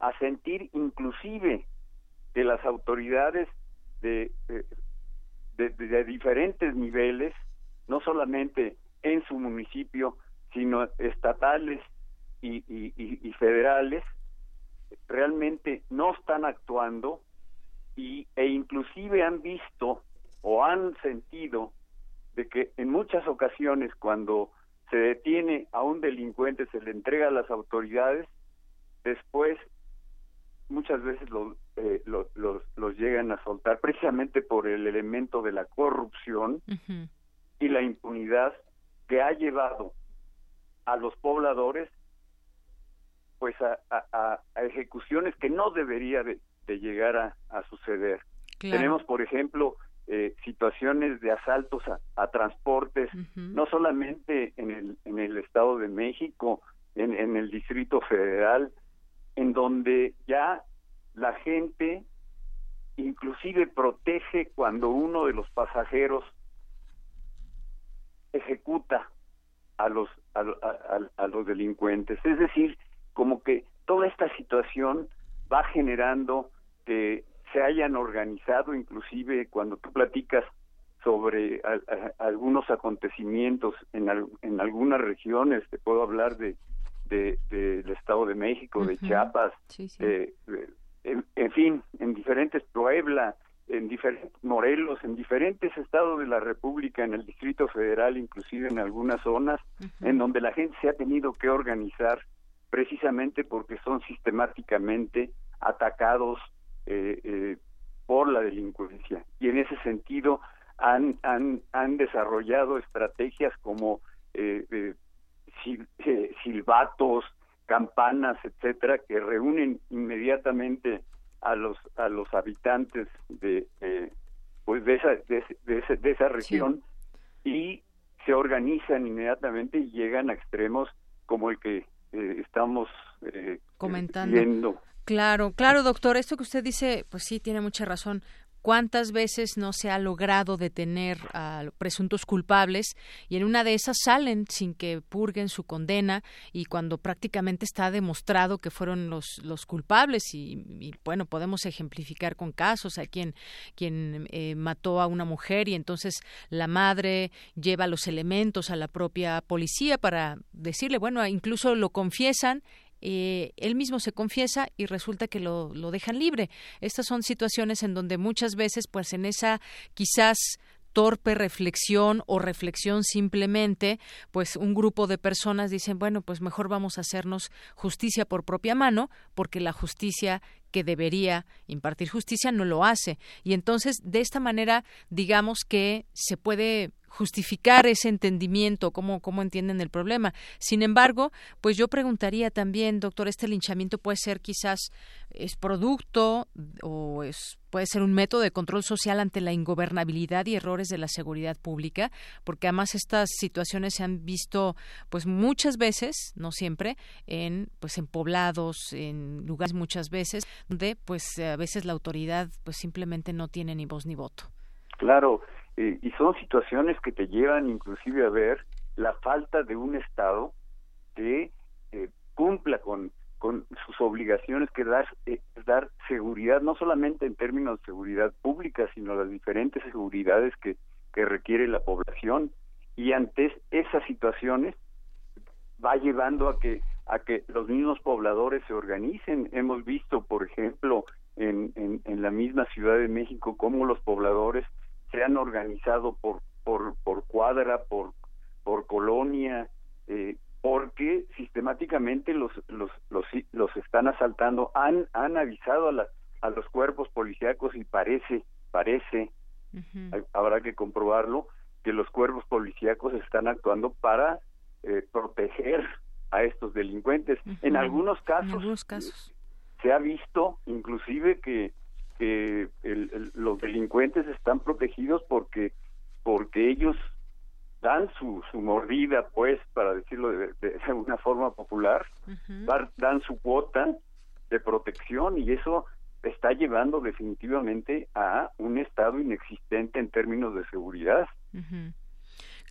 a sentir inclusive que las autoridades de, de diferentes niveles, no solamente en su municipio, sino estatales y, federales, realmente no están actuando y, e inclusive han visto o han sentido de que en muchas ocasiones cuando se detiene a un delincuente, se le entrega a las autoridades, después muchas veces eh, los, llegan a soltar precisamente por el elemento de la corrupción y la impunidad que ha llevado a los pobladores pues a, ejecuciones que no debería de, llegar a, suceder. Tenemos, por ejemplo, eh, situaciones de asaltos a, transportes, no solamente en el, en el Estado de México, en, en el Distrito Federal, en donde ya la gente inclusive protege cuando uno de los pasajeros ejecuta a los a, los delincuentes. Es decir como que toda esta situación va generando que se hayan organizado inclusive cuando tú platicas sobre algunos acontecimientos en, en algunas regiones te puedo hablar de del Estado de México, de Chiapas, en, fin, en diferentes Puebla, en diferentes Morelos, en diferentes estados de la República, en el Distrito Federal, inclusive en algunas zonas, en donde la gente se ha tenido que organizar precisamente porque son sistemáticamente atacados eh, eh, por la delincuencia. Y en ese sentido han, han, han desarrollado estrategias como eh, silbatos, campanas, etcétera, que reúnen inmediatamente a los a los habitantes de pues de esa de, esa región y se organizan inmediatamente y llegan a extremos como el que eh, estamos eh, comentando. Claro, claro, doctor, esto que usted dice, pues sí, tiene mucha razón. Cuántas veces no se ha logrado detener a presuntos culpables y en una de esas salen sin que purguen su condena y cuando prácticamente está demostrado que fueron los, los culpables. Y, bueno podemos ejemplificar con casos. A quien quien eh, mató a una mujer y entonces la madre lleva los elementos a la propia policía para decirle bueno incluso lo confiesan eh, él mismo se confiesa y resulta que lo, lo dejan libre. Estas son situaciones en donde muchas veces, pues en esa quizás torpe reflexión o reflexión simplemente, pues un grupo de personas dicen, bueno, pues mejor vamos a hacernos justicia por propia mano, porque la justicia que debería impartir justicia no lo hace. Y entonces, de esta manera, digamos que se puede justificar ese entendimiento, cómo, cómo entienden el problema. Sin embargo, pues yo preguntaría también, doctor, este linchamiento puede ser quizás es producto o es puede ser un método de control social ante la ingobernabilidad y errores de la seguridad pública, porque además estas situaciones se han visto pues muchas veces, no siempre, en pues en poblados, en lugares muchas veces donde pues a veces la autoridad pues simplemente no tiene ni voz ni voto. Claro, eh, y son situaciones que te llevan inclusive a ver la falta de un Estado que eh, cumpla con, con sus obligaciones, que dar, eh, dar seguridad, no solamente en términos de seguridad pública, sino las diferentes seguridades que, que requiere la población. Y ante esas situaciones va llevando a que a que los mismos pobladores se organicen. Hemos visto, por ejemplo, en, en, en la misma Ciudad de México, cómo los pobladores se han organizado por, por, por cuadra, por, por colonia, eh, porque sistemáticamente los, los, los, los están asaltando, han, han avisado a, la, a los cuerpos policíacos y parece, parece, habrá que comprobarlo, que los cuerpos policíacos están actuando para eh, proteger a estos delincuentes. En algunos casos, en algunos casos. se ha visto inclusive que que los delincuentes están protegidos porque porque ellos dan su, su mordida, pues, para decirlo de, de una forma popular, dan su cuota de protección y eso está llevando definitivamente a un estado inexistente en términos de seguridad.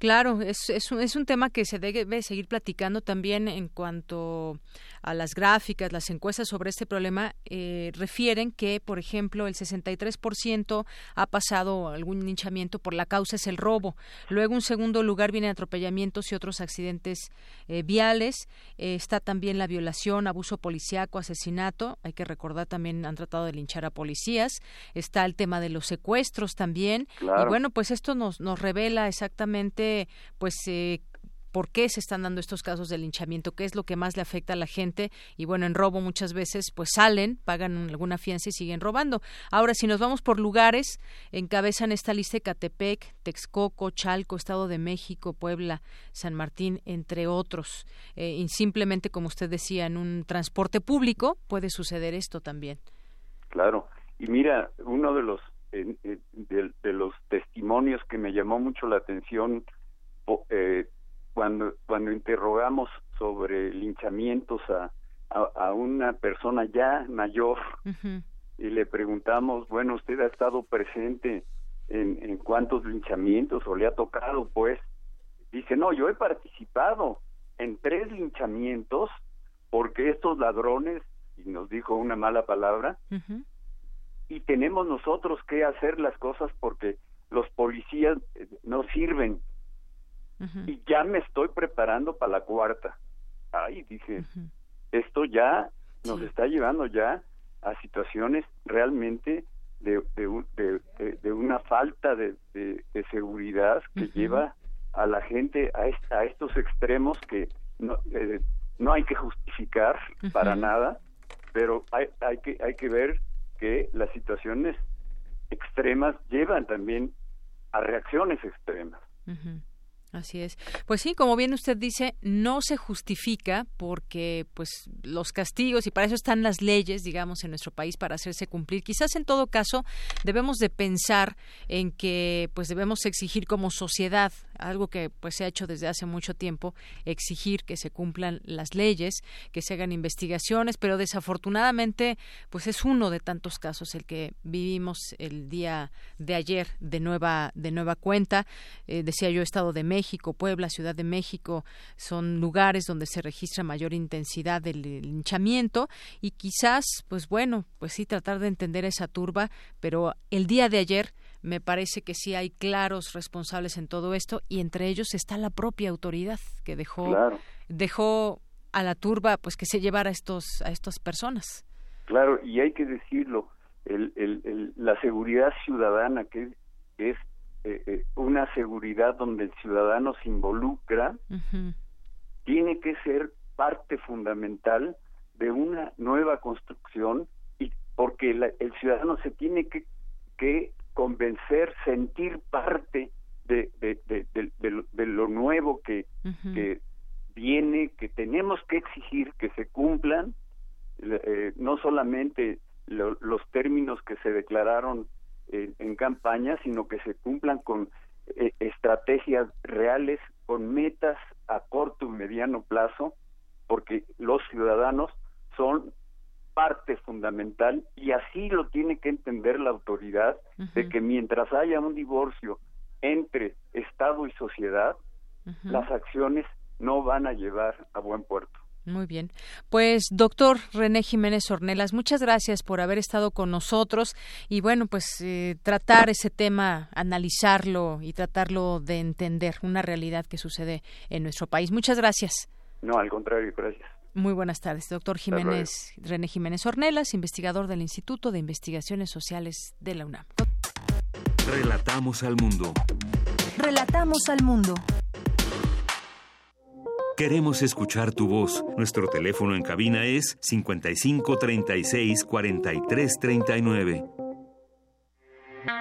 Claro, es, es, un, es un tema que se debe seguir platicando también en cuanto a las gráficas, las encuestas sobre este problema eh, refieren que, por ejemplo, el 63% ha pasado algún hinchamiento por la causa es el robo. Luego, en segundo lugar, vienen atropellamientos y otros accidentes eh, viales. Eh, está también la violación, abuso policiaco, asesinato. Hay que recordar también han tratado de linchar a policías. Está el tema de los secuestros también. Y bueno, pues esto nos, nos revela exactamente, pues, por qué se están dando estos casos de linchamiento, qué es lo que más le afecta a la gente y bueno, en robo muchas veces pues salen, pagan alguna fianza y siguen robando. Ahora, si nos vamos por lugares, encabezan esta lista Catepec, Texcoco, Chalco, Estado de México, Puebla, San Martín, entre otros. Eh, y simplemente, como usted decía, en un transporte público puede suceder esto también. Claro, y mira, uno de los de, los testimonios que me llamó mucho la atención eh, cuando, cuando interrogamos sobre linchamientos a, a, una persona ya mayor y le preguntamos, bueno, usted ha estado presente en, en cuántos linchamientos o le ha tocado, pues, dice, no, yo he participado en tres linchamientos porque estos ladrones, y nos dijo una mala palabra, y tenemos nosotros que hacer las cosas porque los policías eh, no sirven y ya me estoy preparando para la cuarta. Ay, dije, esto ya nos está llevando ya a situaciones realmente de, de, de, una falta de, seguridad que lleva a la gente a, a estos extremos que no, eh, no hay que justificar para nada, pero hay, hay, que, hay que ver que las situaciones extremas llevan también a reacciones extremas. Así es. Pues sí, como bien usted dice, no se justifica porque pues los castigos y para eso están las leyes, digamos, en nuestro país para hacerse cumplir. Quizás en todo caso debemos de pensar en que pues debemos exigir como sociedad algo que pues se ha hecho desde hace mucho tiempo, exigir que se cumplan las leyes, que se hagan investigaciones, pero desafortunadamente pues es uno de tantos casos el que vivimos el día de ayer de nueva de nueva cuenta. Eh, decía yo Estado de México, Puebla, Ciudad de México son lugares donde se registra mayor intensidad del linchamiento y quizás pues bueno, pues sí tratar de entender esa turba, pero el día de ayer me parece que sí hay claros responsables en todo esto y entre ellos está la propia autoridad que dejó dejó a la turba pues que se llevara a estos a estas personas. Claro y hay que decirlo el, el, la seguridad ciudadana que es eh, eh, una seguridad donde el ciudadano se involucra tiene que ser parte fundamental de una nueva construcción y porque el ciudadano se tiene que, que convencer, sentir parte de, nuevo que, que viene, que tenemos que exigir que se cumplan, eh, no solamente los términos que se declararon en campaña, sino que se cumplan con eh, estrategias reales, con metas a corto y mediano plazo, porque los ciudadanos son parte fundamental y así lo tiene que entender la autoridad de que mientras haya un divorcio entre Estado y sociedad, las acciones no van a llevar a buen puerto. Muy bien. Pues, doctor René Jiménez Ornelas, muchas gracias por haber estado con nosotros y, bueno, pues eh, tratar ese tema, analizarlo y tratarlo de entender, una realidad que sucede en nuestro país. Muchas gracias. No, al contrario, gracias. Muy buenas tardes, doctor Jiménez, René Jiménez Ornelas, investigador del Instituto de Investigaciones Sociales de la UNAM. Relatamos al mundo. Relatamos al mundo. Queremos escuchar tu voz. Nuestro teléfono en cabina es 55 36 43 39.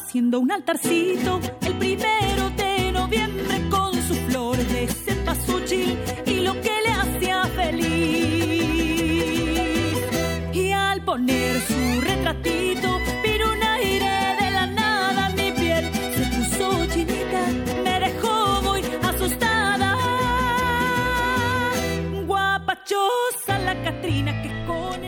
Haciendo un altarcito. El primero de noviembre con sus flores de cempasúchil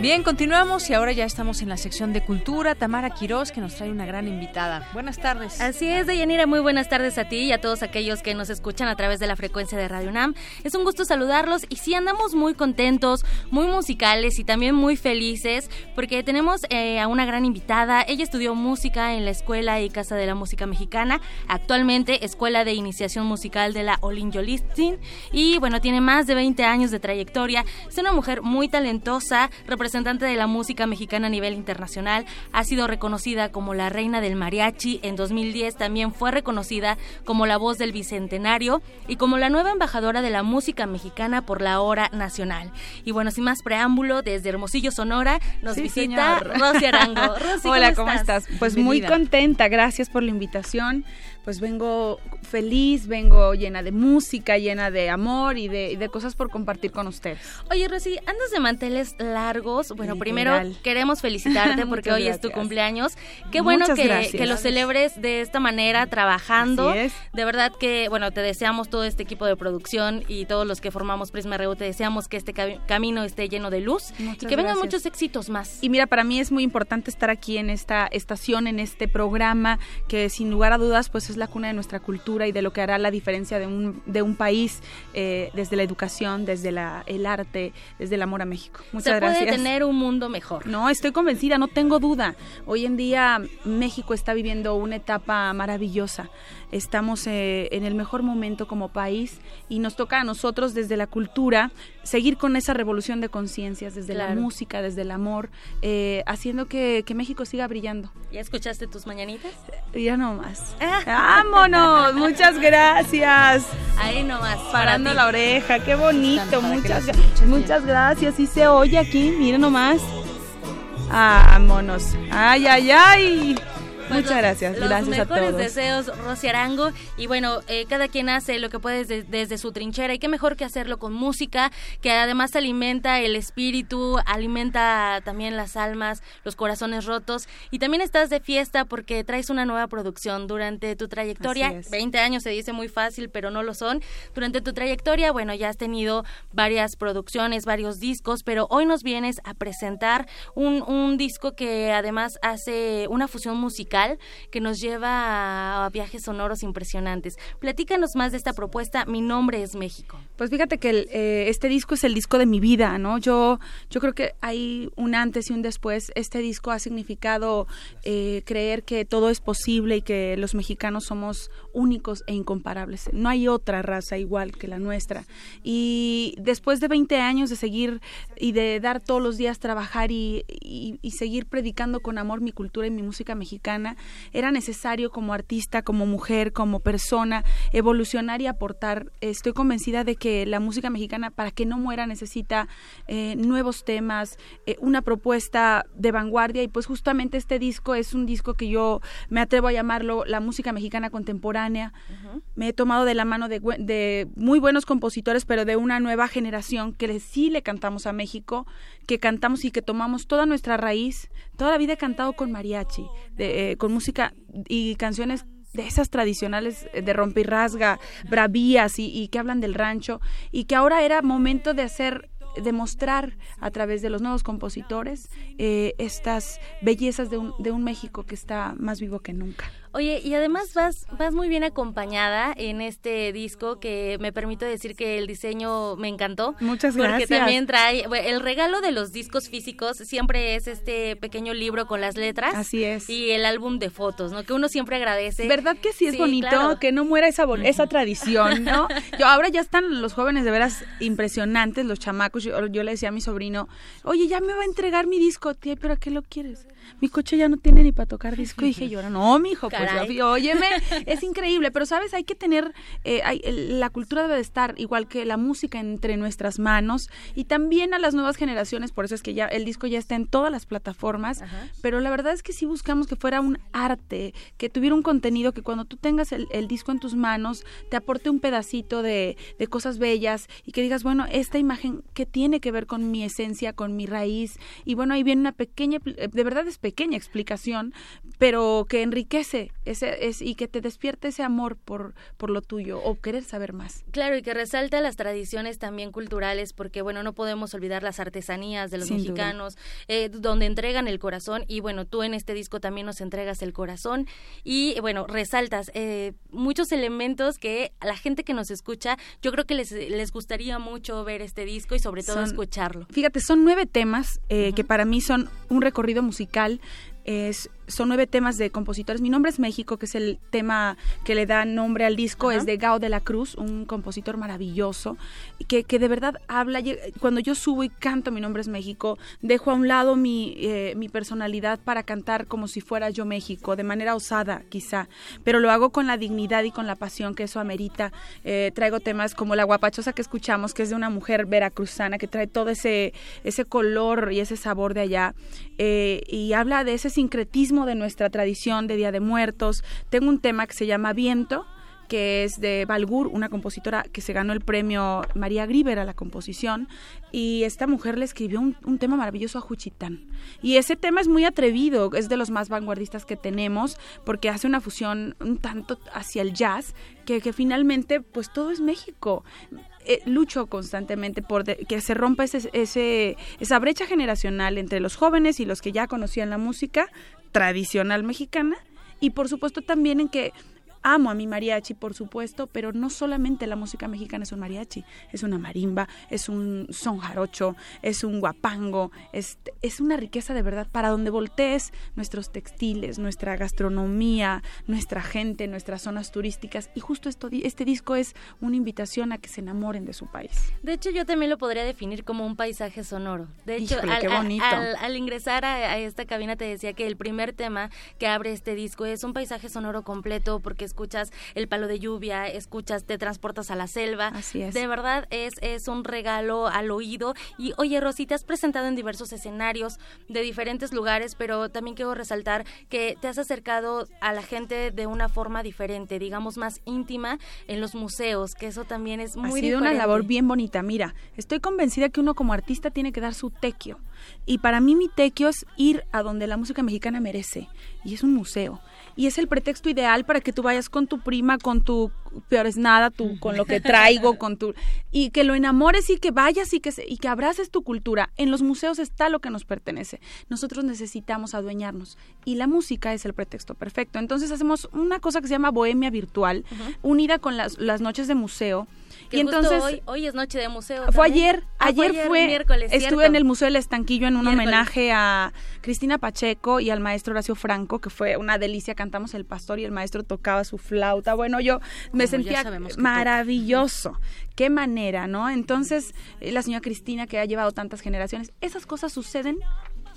Bien, continuamos y ahora ya estamos en la sección de cultura. Tamara Quirós, que nos trae una gran invitada. Buenas tardes. Así es, Deyanira, muy buenas tardes a ti y a todos aquellos que nos escuchan a través de la frecuencia de Radio UNAM. Es un gusto saludarlos y sí andamos muy contentos, muy musicales y también muy felices porque tenemos eh, a una gran invitada. Ella estudió música en la Escuela y Casa de la Música Mexicana, actualmente Escuela de Iniciación Musical de la Olin Yolistin y bueno, tiene más de 20 años de trayectoria. Es una mujer muy talentosa, representante de la música mexicana a nivel internacional, ha sido reconocida como la reina del mariachi. En 2010 también fue reconocida como la voz del bicentenario y como la nueva embajadora de la música mexicana por la hora nacional. Y bueno, sin más preámbulo, desde Hermosillo, Sonora, nos Sí, visita señor. Rosy Arango. Rosy, Hola, ¿cómo estás? Pues muy Bienvenida. contenta, gracias por la invitación. Pues vengo feliz, vengo llena de música, llena de amor y de, y de cosas por compartir con ustedes. Oye, Rosy, andas de manteles largos. Bueno, primero queremos felicitarte porque hoy es tu cumpleaños. Qué bueno que, que lo celebres de esta manera, trabajando. De verdad que, bueno, te deseamos todo este equipo de producción y todos los que formamos Prisma RU, te deseamos que este ca- camino esté lleno de luz y que vengan gracias. muchos éxitos más. Y mira, para mí es muy importante estar aquí en esta estación, en este programa, que sin lugar a dudas, pues es la cuna de nuestra cultura y de lo que hará la diferencia de un, de un país eh, desde la educación, desde la, el arte, desde el amor a México. Muchas Se puede gracias. Un mundo mejor. No, estoy convencida, no tengo duda. Hoy en día México está viviendo una etapa maravillosa. Estamos eh, en el mejor momento como país y nos toca a nosotros desde la cultura seguir con esa revolución de conciencias, desde la música, desde el amor, eh, haciendo que, que México siga brillando. ¿Ya escuchaste tus mañanitas? Ya nomás. ¡Vámonos! Muchas gracias. Ahí nomás. Parando para la oreja, qué bonito. Muchas, muchas gracias. Y se oye aquí, miren nomás. Vámonos. Ay, ay, ay. Pues Muchas los- gracias. Los gracias a mejores todos. deseos, Rosy Arango. Y bueno, eh, cada quien hace lo que puede desde, desde su trinchera. Y qué mejor que hacerlo con música, que además alimenta el espíritu, alimenta también las almas, los corazones rotos. Y también estás de fiesta porque traes una nueva producción durante tu trayectoria. Así es. 20 años se dice muy fácil, pero no lo son. Durante tu trayectoria, bueno, ya has tenido varias producciones, varios discos, pero hoy nos vienes a presentar un, un disco que además hace una fusión musical musical que nos lleva a, viajes sonoros impresionantes. Platícanos más de esta propuesta. Mi nombre es México. Pues fíjate que eh, este disco es el disco de mi vida, ¿no? Yo, yo creo que hay un antes y un después. Este disco ha significado eh, creer que todo es posible y que los mexicanos somos únicos e incomparables. No hay otra raza igual que la nuestra. Y después de 20 años de seguir y de dar todos los días trabajar y, y, seguir predicando con amor mi cultura y mi música mexicana, era necesario como artista, como mujer, como persona, evolucionar y aportar. Estoy convencida de que la música mexicana, para que no muera, necesita eh, nuevos temas, eh, una propuesta de vanguardia y pues justamente este disco es un disco que yo me atrevo a llamarlo la música mexicana contemporánea. Me he tomado de la mano de, de, muy buenos compositores, pero de una nueva generación que sí le cantamos a México, que cantamos y que tomamos toda nuestra raíz. Toda la vida he cantado con mariachi, de, eh, con música y canciones de esas tradicionales eh, de rompirrasga, bravías y, y, que hablan del rancho, y que ahora era momento de hacer demostrar a través de los nuevos compositores eh, estas bellezas de un, de un México que está más vivo que nunca. Oye, y además vas, vas muy bien acompañada en este disco que me permito decir que el diseño me encantó. Muchas gracias. Porque también trae, el regalo de los discos físicos siempre es este pequeño libro con las letras. Así es. Y el álbum de fotos, ¿no? Que uno siempre agradece. ¿Verdad que sí es bonito? Que no muera esa, esa tradición, ¿no? Yo ahora ya están los jóvenes de veras impresionantes, los chamacos. Yo, yo le decía a mi sobrino, oye, ya me va a entregar mi disco, tía, pero ¿a qué lo quieres? Mi coche ya no tiene ni para tocar disco. Y dije yo, no, mijo, pues pues, óyeme, es increíble, pero sabes, hay que tener, eh, la cultura debe de estar igual que la música entre nuestras manos y también a las nuevas generaciones, por eso es que ya el disco ya está en todas las plataformas, pero la verdad es que sí buscamos que fuera un arte, que tuviera un contenido que cuando tú tengas el, disco en tus manos te aporte un pedacito de, de cosas bellas y que digas, bueno, esta imagen que tiene que ver con mi esencia, con mi raíz, y bueno, ahí viene una pequeña, de verdad es pequeña explicación, pero que enriquece ese, es, y que te despierte ese amor por, por lo tuyo o querer saber más. Claro, y que resalta las tradiciones también culturales, porque bueno, no podemos olvidar las artesanías de los mexicanos, eh, donde entregan el corazón, y bueno, tú en este disco también nos entregas el corazón, y bueno, resaltas eh, muchos elementos que a la gente que nos escucha, yo creo que les, les gustaría mucho ver este disco y sobre todo escucharlo. Fíjate, son nueve temas eh, que para mí son un recorrido musical es, son nueve temas de compositores. Mi nombre es México, que es el tema que le da nombre al disco, es de Gao de la Cruz, un compositor maravilloso, que, que de verdad habla, cuando yo subo y canto Mi nombre es México, dejo a un lado mi, eh, mi personalidad para cantar como si fuera yo México, de manera osada quizá, pero lo hago con la dignidad y con la pasión que eso amerita. Eh, traigo temas como La Guapachosa que escuchamos, que es de una mujer veracruzana, que trae todo ese, ese color y ese sabor de allá, eh, y habla de ese sincretismo de nuestra tradición de Día de Muertos. Tengo un tema que se llama Viento, que es de Balgur, una compositora que se ganó el premio María Griver a la composición, y esta mujer le escribió un, tema maravilloso a Juchitán. Y ese tema es muy atrevido, es de los más vanguardistas que tenemos, porque hace una fusión un tanto hacia el jazz, que, finalmente, pues todo es México. Eh, lucho constantemente por que se rompa ese, esa brecha generacional entre los jóvenes y los que ya conocían la música tradicional mexicana y por supuesto también en que Amo a mi mariachi, por supuesto, pero no solamente la música mexicana es un mariachi, es una marimba, es un son jarocho, es un guapango, es, es una riqueza de verdad para donde voltees nuestros textiles, nuestra gastronomía, nuestra gente, nuestras zonas turísticas y justo esto, este disco es una invitación a que se enamoren de su país. De hecho, yo también lo podría definir como un paisaje sonoro. De hecho, al, al, ingresar a, a esta cabina te decía que el primer tema que abre este disco es un paisaje sonoro completo porque escuchas el palo de lluvia, escuchas, te transportas a la selva. Así es. De verdad es, es un regalo al oído. Y oye, Rosy, te has presentado en diversos escenarios de diferentes lugares, pero también quiero resaltar que te has acercado a la gente de una forma diferente, digamos más íntima en los museos, que eso también es muy Ha sido una labor bien bonita. Mira, estoy convencida que uno como artista tiene que dar su tequio. Y para mí mi tequio es ir a donde la música mexicana merece, y es un museo y es el pretexto ideal para que tú vayas con tu prima, con tu peor es nada, tú, con lo que traigo, con tu y que lo enamores y que vayas y que y que abraces tu cultura. En los museos está lo que nos pertenece. Nosotros necesitamos adueñarnos y la música es el pretexto perfecto. Entonces hacemos una cosa que se llama bohemia virtual, unida con las, las noches de museo y entonces hoy, hoy, es noche de museo. Fue ayer, ah, ayer, fue, estuve en el Museo del Estanquillo en un homenaje a Cristina Pacheco y al maestro Horacio Franco, que fue una delicia, cantamos El Pastor y el maestro tocaba su flauta. Bueno, yo me sentía maravilloso. Qué manera, ¿no? Entonces, eh, la señora Cristina que ha llevado tantas generaciones, esas cosas suceden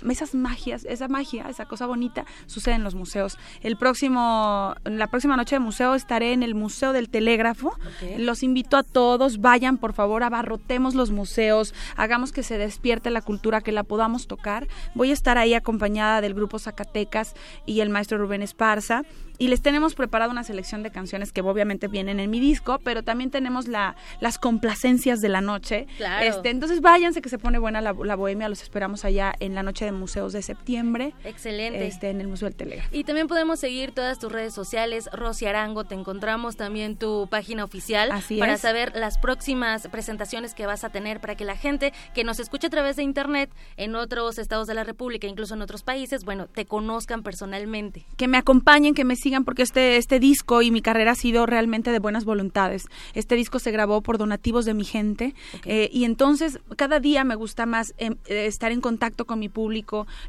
esas magias, esa magia, esa cosa bonita sucede en los museos. El próximo, la próxima noche de museo estaré en el Museo del Telégrafo. Los invito a todos, vayan por favor, abarrotemos los museos, hagamos que se despierte la cultura, que la podamos tocar. Voy a estar ahí acompañada del grupo Zacatecas y el maestro Rubén Esparza y les tenemos preparado una selección de canciones que obviamente vienen en mi disco, pero también tenemos la, las complacencias de la noche. Este, entonces váyanse que se pone buena la, bohemia, los esperamos allá en la noche de museos de septiembre. Excelente. Este, en el Museo del Telegrafo. Y también podemos seguir todas tus redes sociales, Rosy Arango, te encontramos también tu página oficial para saber las próximas presentaciones que vas a tener para que la gente que nos escuche a través de internet en otros estados de la República, incluso en otros países, bueno, te conozcan personalmente. Que me acompañen, que me sigan porque este, este disco y mi carrera ha sido realmente de buenas voluntades. Este disco se grabó por donativos de mi gente eh, y entonces cada día me gusta más em, eh, estar en contacto con mi público.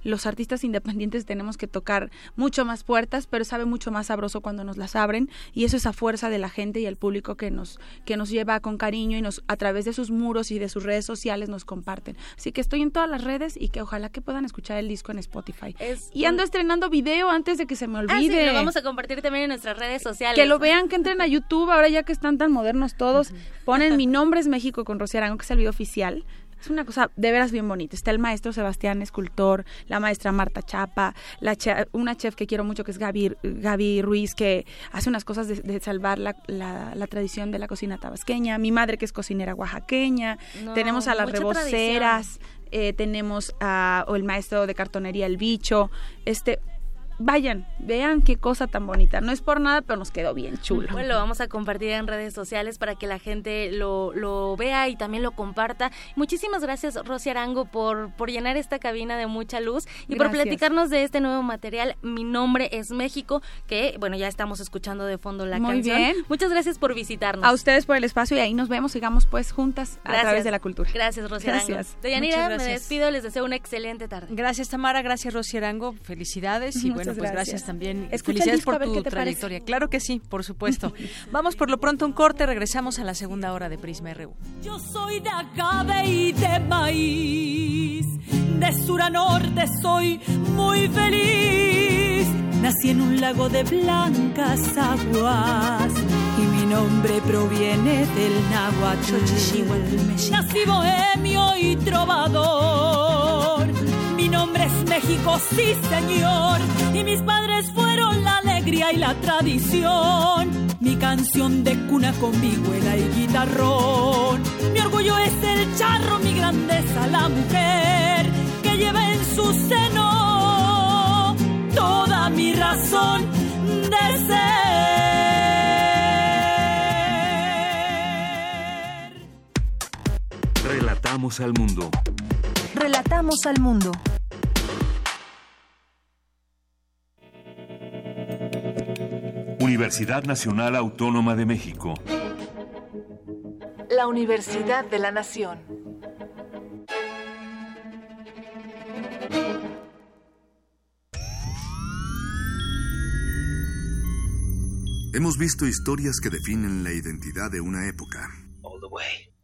Los artistas independientes tenemos que tocar mucho más puertas, pero sabe mucho más sabroso cuando nos las abren y eso es a fuerza de la gente y el público que nos, que nos lleva con cariño y nos a través de sus muros y de sus redes sociales nos comparten. Así que estoy en todas las redes y que ojalá que puedan escuchar el disco en Spotify. y ando estrenando video antes de que se me olvide. Ah, lo vamos a compartir también en nuestras redes sociales. Que lo vean, que entren a YouTube, ahora ya que están tan modernos todos, ponen Mi nombre es México con Rocío Arango, que es el video oficial. Es una cosa de veras bien bonita. Está el maestro Sebastián Escultor, la maestra Marta Chapa, la una chef que quiero mucho que es Gaby, Gaby Ruiz, que hace unas cosas de, salvar la, la, tradición de la cocina tabasqueña. Mi madre que es cocinera oaxaqueña. tenemos a las reboceras, eh, tenemos a o el maestro de cartonería El Bicho. Este, vayan, vean qué cosa tan bonita. No es por nada, pero nos quedó bien chulo. Bueno, lo vamos a compartir en redes sociales para que la gente lo, lo vea y también lo comparta. Muchísimas gracias, Rosy Arango, por, por llenar esta cabina de mucha luz y por platicarnos de este nuevo material. Mi nombre es México, que, bueno, ya estamos escuchando de fondo la Muy canción. Bien. Muchas gracias por visitarnos. A ustedes por el espacio y ahí nos vemos, sigamos pues juntas a través de la cultura. Gracias, Rosy Arango. Gracias. Deyanira, me despido, les deseo una excelente tarde. Gracias, Tamara, gracias, Rosy Arango. Felicidades y bueno, pues gracias, también. Felicidades por tu trayectoria. Claro que sí, por supuesto. Vamos por lo pronto un corte, regresamos a la segunda hora de Prisma RU. Yo soy de agave y de maíz, de sur a norte soy muy feliz. Nací en un lago de blancas aguas y mi nombre proviene del náhuatl. Nací bohemio y trovador mi nombre es México, sí señor, y mis padres fueron la alegría y la tradición. Mi canción de cuna con vihuela y guitarrón. Mi orgullo es el charro, mi grandeza la mujer que lleva en su seno toda mi razón de ser. Relatamos al mundo. Relatamos al mundo. Universidad Nacional Autónoma de México. La Universidad de la Nación. Hemos visto historias que definen la identidad de una época.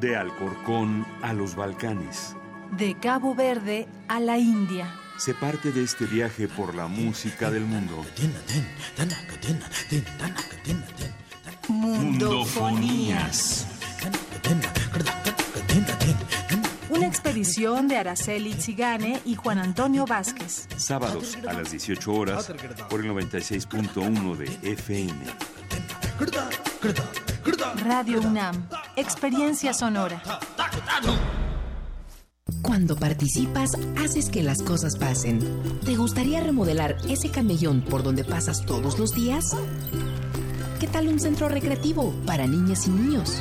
De Alcorcón a los Balcanes. De Cabo Verde a la India. Se parte de este viaje por la música del mundo. Mundofonías. Una expedición de Araceli Zigane y Juan Antonio Vázquez. Sábados a las 18 horas por el 96.1 de FM. Radio UNAM. Experiencia sonora. Cuando participas, haces que las cosas pasen. ¿Te gustaría remodelar ese camellón por donde pasas todos los días? ¿Qué tal un centro recreativo para niñas y niños?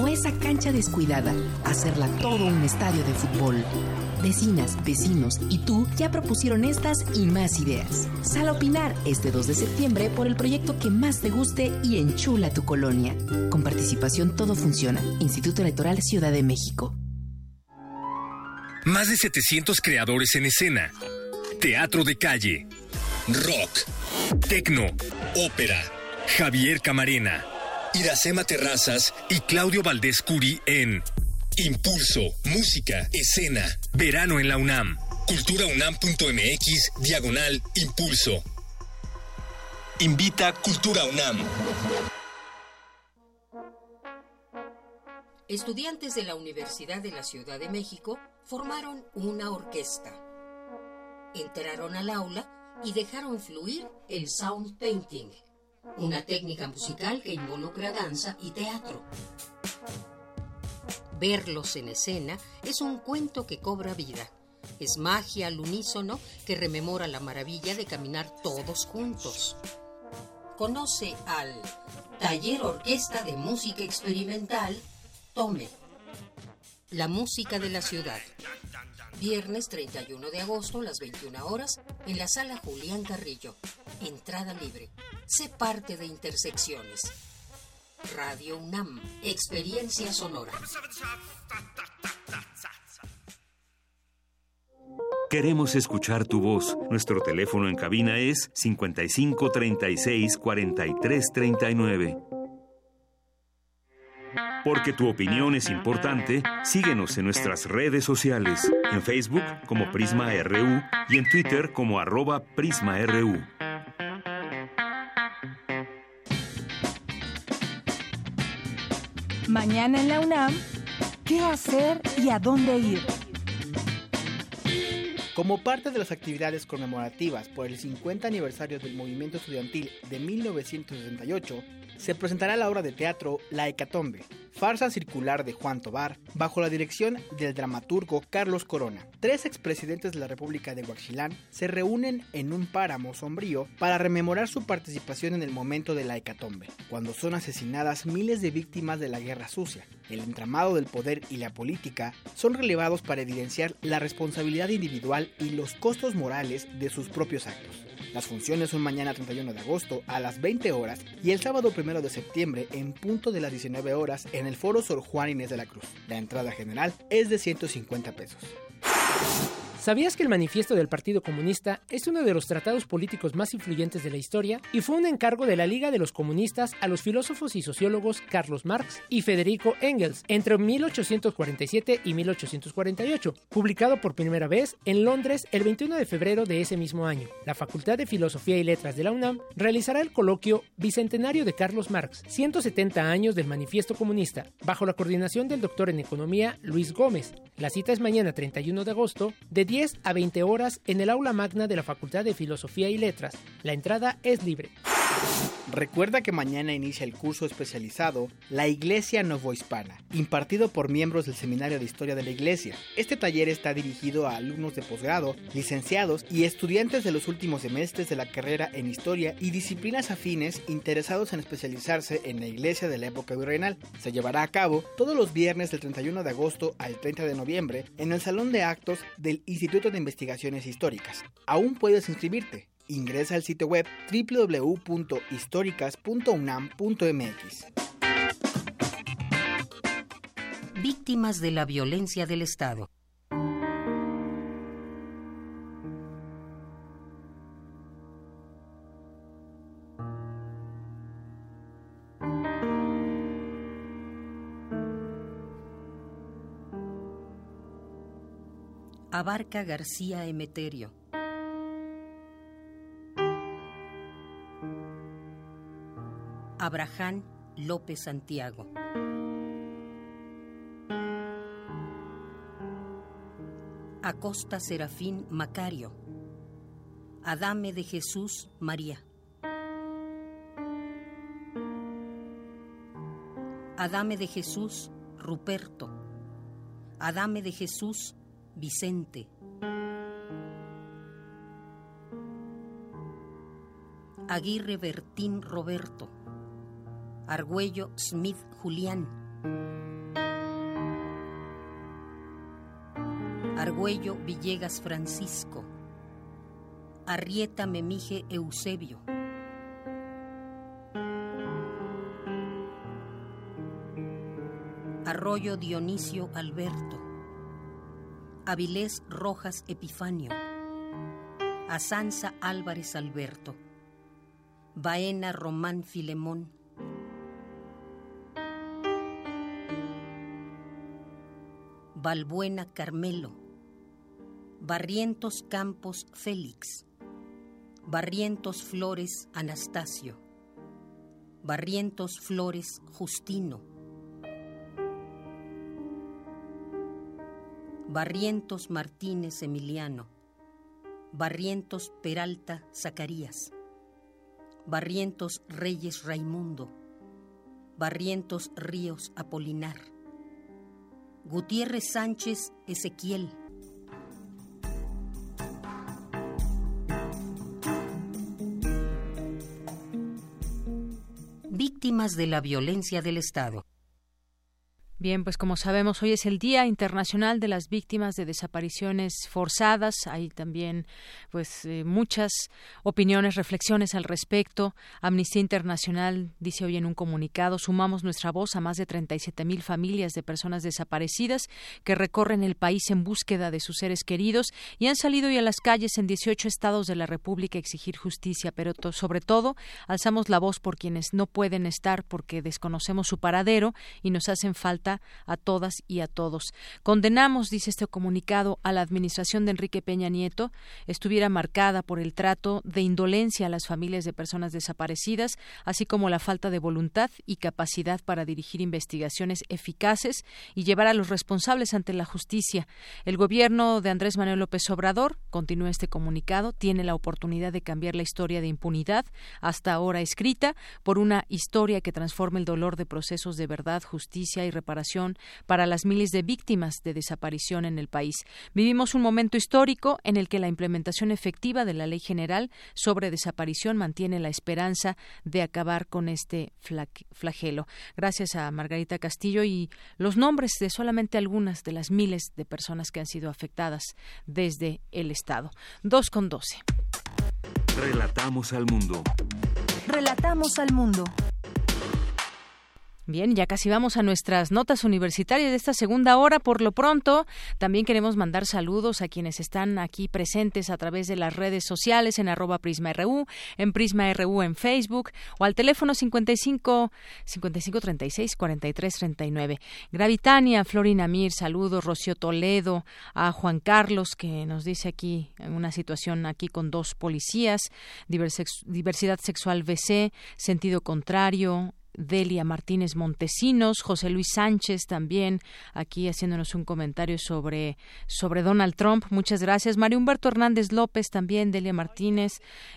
¿O esa cancha descuidada, hacerla todo un estadio de fútbol? Vecinas, vecinos y tú ya propusieron estas y más ideas. Sal a opinar este 2 de septiembre por el proyecto que más te guste y enchula tu colonia. Con participación todo funciona. Instituto Electoral Ciudad de México. Más de 700 creadores en escena. Teatro de calle. Rock. Tecno. Ópera. Javier Camarena. Iracema Terrazas y Claudio Valdés Curi en Impulso, Música, Escena, Verano en la UNAM. Culturaunam.mx, diagonal, Impulso. Invita Cultura UNAM. Estudiantes de la Universidad de la Ciudad de México formaron una orquesta. Entraron al aula y dejaron fluir el sound painting, una técnica musical que involucra danza y teatro. Verlos en escena es un cuento que cobra vida. Es magia al unísono que rememora la maravilla de caminar todos juntos. Conoce al Taller Orquesta de Música Experimental Tome. La música de la ciudad. Viernes 31 de agosto a las 21 horas en la sala Julián Carrillo. Entrada libre. Sé parte de Intersecciones. Radio UNAM. Experiencia sonora. Queremos escuchar tu voz. Nuestro teléfono en cabina es 55 36 43 39. Porque tu opinión es importante, síguenos en nuestras redes sociales, en Facebook como Prisma RU y en Twitter como arroba PrismaRU. Mañana en la UNAM, ¿qué hacer y a dónde ir? Como parte de las actividades conmemorativas por el 50 aniversario del movimiento estudiantil de 1968, se presentará la obra de teatro La Hecatombe, farsa circular de Juan Tobar, bajo la dirección del dramaturgo Carlos Corona. Tres expresidentes de la República de Huaxilán se reúnen en un páramo sombrío para rememorar su participación en el momento de la Hecatombe, cuando son asesinadas miles de víctimas de la guerra sucia. El entramado del poder y la política son relevados para evidenciar la responsabilidad individual y los costos morales de sus propios actos. Las funciones son mañana 31 de agosto a las 20 horas y el sábado 1 de septiembre en punto de las 19 horas en el Foro Sor Juan Inés de la Cruz. La entrada general es de 150 pesos. ¿Sabías que el manifiesto del Partido Comunista es uno de los tratados políticos más influyentes de la historia y fue un encargo de la Liga de los Comunistas a los filósofos y sociólogos Carlos Marx y Federico Engels entre 1847 y 1848, publicado por primera vez en Londres el 21 de febrero de ese mismo año? La Facultad de Filosofía y Letras de la UNAM realizará el coloquio Bicentenario de Carlos Marx, 170 años del manifiesto comunista, bajo la coordinación del doctor en Economía Luis Gómez. La cita es mañana 31 de agosto de 10 a 20 horas en el aula magna de la Facultad de Filosofía y Letras. La entrada es libre. Recuerda que mañana inicia el curso especializado La Iglesia Novohispana, impartido por miembros del Seminario de Historia de la Iglesia. Este taller está dirigido a alumnos de posgrado, licenciados y estudiantes de los últimos semestres de la carrera en Historia y disciplinas afines interesados en especializarse en la Iglesia de la época virreinal. Se llevará a cabo todos los viernes del 31 de agosto al 30 de noviembre en el Salón de Actos del Instituto de Investigaciones Históricas. Aún puedes inscribirte. Ingresa al sitio web www.históricas.unam.mx. Víctimas de la violencia del Estado. Abarca García Emeterio. Abraham López Santiago. Acosta Serafín Macario. Adame de Jesús María. Adame de Jesús Ruperto. Adame de Jesús Vicente. Aguirre Bertín Roberto. Argüello Smith Julián. Argüello Villegas Francisco. Arrieta Memije Eusebio. Arroyo Dionisio Alberto. Avilés Rojas Epifanio. Asanza Álvarez Alberto. Baena Román Filemón. Balbuena Carmelo. Barrientos Campos Félix. Barrientos Flores Anastasio. Barrientos Flores Justino. Barrientos Martínez Emiliano. Barrientos Peralta Zacarías. Barrientos Reyes Raimundo. Barrientos Ríos Apolinar. Gutiérrez Sánchez Ezequiel. Víctimas de la violencia del Estado. Bien, pues como sabemos, hoy es el Día Internacional de las Víctimas de Desapariciones Forzadas. Hay también, pues, eh, muchas opiniones, reflexiones al respecto. Amnistía Internacional dice hoy en un comunicado, sumamos nuestra voz a más de 37 mil familias de personas desaparecidas que recorren el país en búsqueda de sus seres queridos y han salido hoy a las calles en 18 estados de la República a exigir justicia, pero sobre todo alzamos la voz por quienes no pueden estar porque desconocemos su paradero y nos hacen falta a todas y a todos. Condenamos, dice este comunicado, a la administración de Enrique Peña Nieto estuviera marcada por el trato de indolencia a las familias de personas desaparecidas, así como la falta de voluntad y capacidad para dirigir investigaciones eficaces y llevar a los responsables ante la justicia. El gobierno de Andrés Manuel López Obrador, continúa este comunicado, tiene la oportunidad de cambiar la historia de impunidad hasta ahora escrita por una historia que transforme el dolor de procesos de verdad, justicia y reparación para las miles de víctimas de desaparición en el país. Vivimos un momento histórico en el que la implementación efectiva de la Ley General sobre desaparición mantiene la esperanza de acabar con este flagelo. Gracias a Margarita Castillo y los nombres de solamente algunas de las miles de personas que han sido afectadas desde el Estado. Dos con doce. Relatamos al mundo. Relatamos al mundo. Bien, ya casi vamos a nuestras notas universitarias de esta segunda hora. Por lo pronto, también queremos mandar saludos a quienes están aquí presentes a través de las redes sociales en arroba PrismaRU, en PrismaRU en Facebook o al teléfono 55 55 36 43 39. Gravitania, Florina Mir, saludos, Rocío Toledo, a Juan Carlos que nos dice aquí una situación aquí con dos policías, diversidad sexual BC, sentido contrario, Delia Martínez Montesinos, José Luis Sánchez también aquí haciéndonos un comentario sobre, sobre Donald Trump. Muchas gracias. Mario Humberto Hernández López también, Delia Martínez,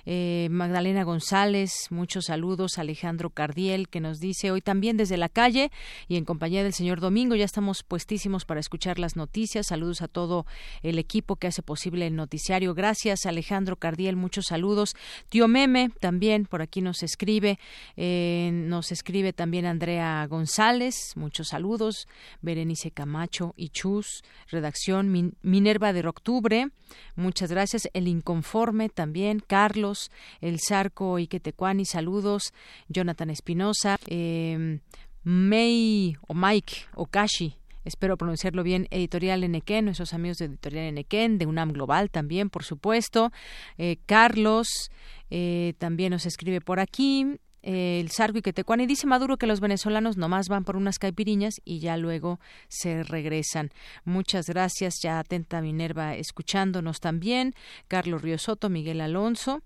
eh, Magdalena González, muchos saludos. Alejandro Cardiel que nos dice hoy también desde la calle y en compañía del señor Domingo ya estamos puestísimos para escuchar las noticias. Saludos a todo el equipo que hace posible el noticiario. Gracias Alejandro Cardiel, muchos saludos. Tío Meme también por aquí nos escribe, eh, nos escribe escribe también Andrea González, muchos saludos, Berenice Camacho y Chus, redacción Minerva de Octubre, muchas gracias, El Inconforme también, Carlos, El Zarco Iquetecuani, saludos, Jonathan Espinosa, eh, May o Mike Okashi, espero pronunciarlo bien, Editorial Enequén, nuestros amigos de Editorial Enequén, de UNAM Global también, por supuesto, eh, Carlos, eh, también nos escribe por aquí, el Sargo y Quetecuán y dice Maduro que los venezolanos nomás van por unas caipiriñas y ya luego se regresan. Muchas gracias, ya atenta Minerva escuchándonos también, Carlos Río Soto, Miguel Alonso.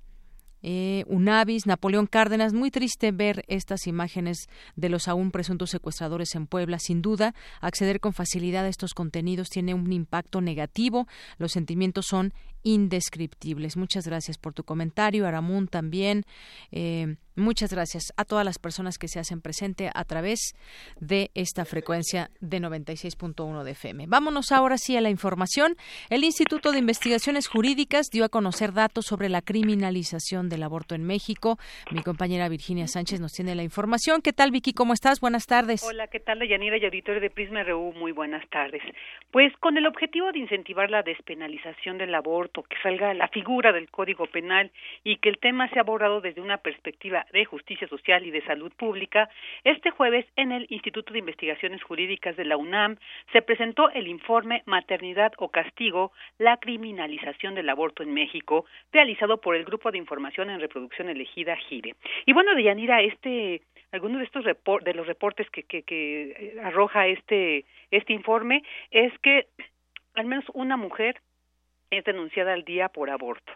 Eh, Unavis, Napoleón Cárdenas. Muy triste ver estas imágenes de los aún presuntos secuestradores en Puebla. Sin duda, acceder con facilidad a estos contenidos tiene un impacto negativo. Los sentimientos son indescriptibles. Muchas gracias por tu comentario, Aramun también. Eh, muchas gracias a todas las personas que se hacen presente a través de esta frecuencia de 96.1 de FM. Vámonos ahora sí a la información. El Instituto de Investigaciones Jurídicas dio a conocer datos sobre la criminalización del aborto en México. Mi compañera Virginia Sánchez nos tiene la información. ¿Qué tal, Vicky? ¿Cómo estás? Buenas tardes. Hola, ¿qué tal, Yanira y auditorio de Prisma RU? Muy buenas tardes. Pues con el objetivo de incentivar la despenalización del aborto, que salga la figura del Código Penal y que el tema sea abordado desde una perspectiva de justicia social y de salud pública, este jueves en el Instituto de Investigaciones Jurídicas de la UNAM se presentó el informe Maternidad o Castigo, la criminalización del aborto en México, realizado por el Grupo de Información en Reproducción Elegida GIRE. Y bueno, Deyanira, este algunos de estos de los reportes que, que, que arroja este este informe es que al menos una mujer es denunciada al día por aborto.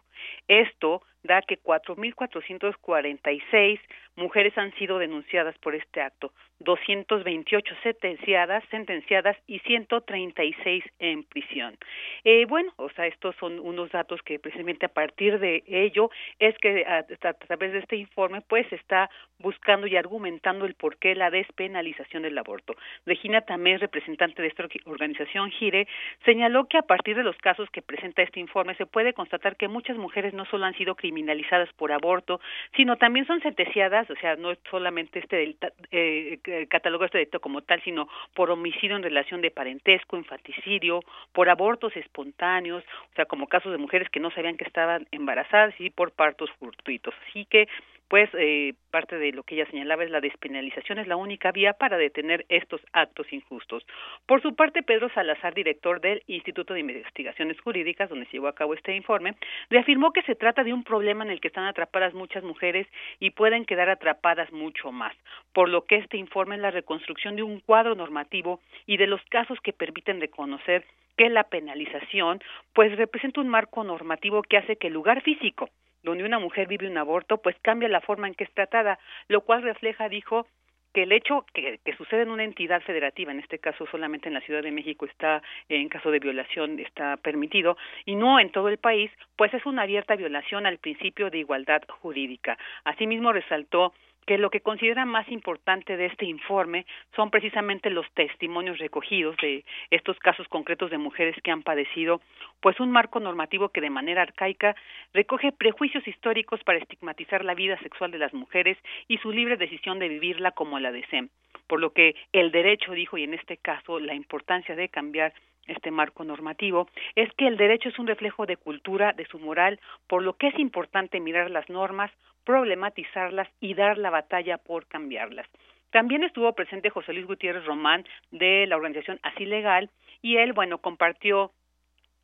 Esto da que 4.446 mujeres han sido denunciadas por este acto, 228 sentenciadas, sentenciadas y 136 en prisión. Eh, bueno, o sea, estos son unos datos que precisamente a partir de ello es que a, través de este informe pues se está buscando y argumentando el porqué la despenalización del aborto. Regina Tamés, representante de esta organización GIRE, señaló que a partir de los casos que presenta este informe se puede constatar que muchas mujeres no solo han sido criminalizadas por aborto, sino también son sentenciadas, o sea, no es solamente este delito, eh, catálogo este delito como tal, sino por homicidio en relación de parentesco, infanticidio, por abortos espontáneos, o sea, como casos de mujeres que no sabían que estaban embarazadas y por partos fortuitos. Así que pues eh, parte de lo que ella señalaba es la despenalización es la única vía para detener estos actos injustos. Por su parte, Pedro Salazar, director del Instituto de Investigaciones Jurídicas, donde se llevó a cabo este informe, reafirmó que se trata de un problema en el que están atrapadas muchas mujeres y pueden quedar atrapadas mucho más, por lo que este informe es la reconstrucción de un cuadro normativo y de los casos que permiten reconocer que la penalización pues representa un marco normativo que hace que el lugar físico donde una mujer vive un aborto, pues cambia la forma en que es tratada, lo cual refleja, dijo, que el hecho que, que, sucede en una entidad federativa, en este caso solamente en la Ciudad de México está, en caso de violación, está permitido, y no en todo el país, pues es una abierta violación al principio de igualdad jurídica. Asimismo, resaltó que lo que considera más importante de este informe son precisamente los testimonios recogidos de estos casos concretos de mujeres que han padecido pues un marco normativo que de manera arcaica recoge prejuicios históricos para estigmatizar la vida sexual de las mujeres y su libre decisión de vivirla como la deseen. Por lo que el derecho dijo y en este caso la importancia de cambiar este marco normativo, es que el derecho es un reflejo de cultura, de su moral, por lo que es importante mirar las normas, problematizarlas y dar la batalla por cambiarlas. También estuvo presente José Luis Gutiérrez Román de la organización Así Legal y él, bueno, compartió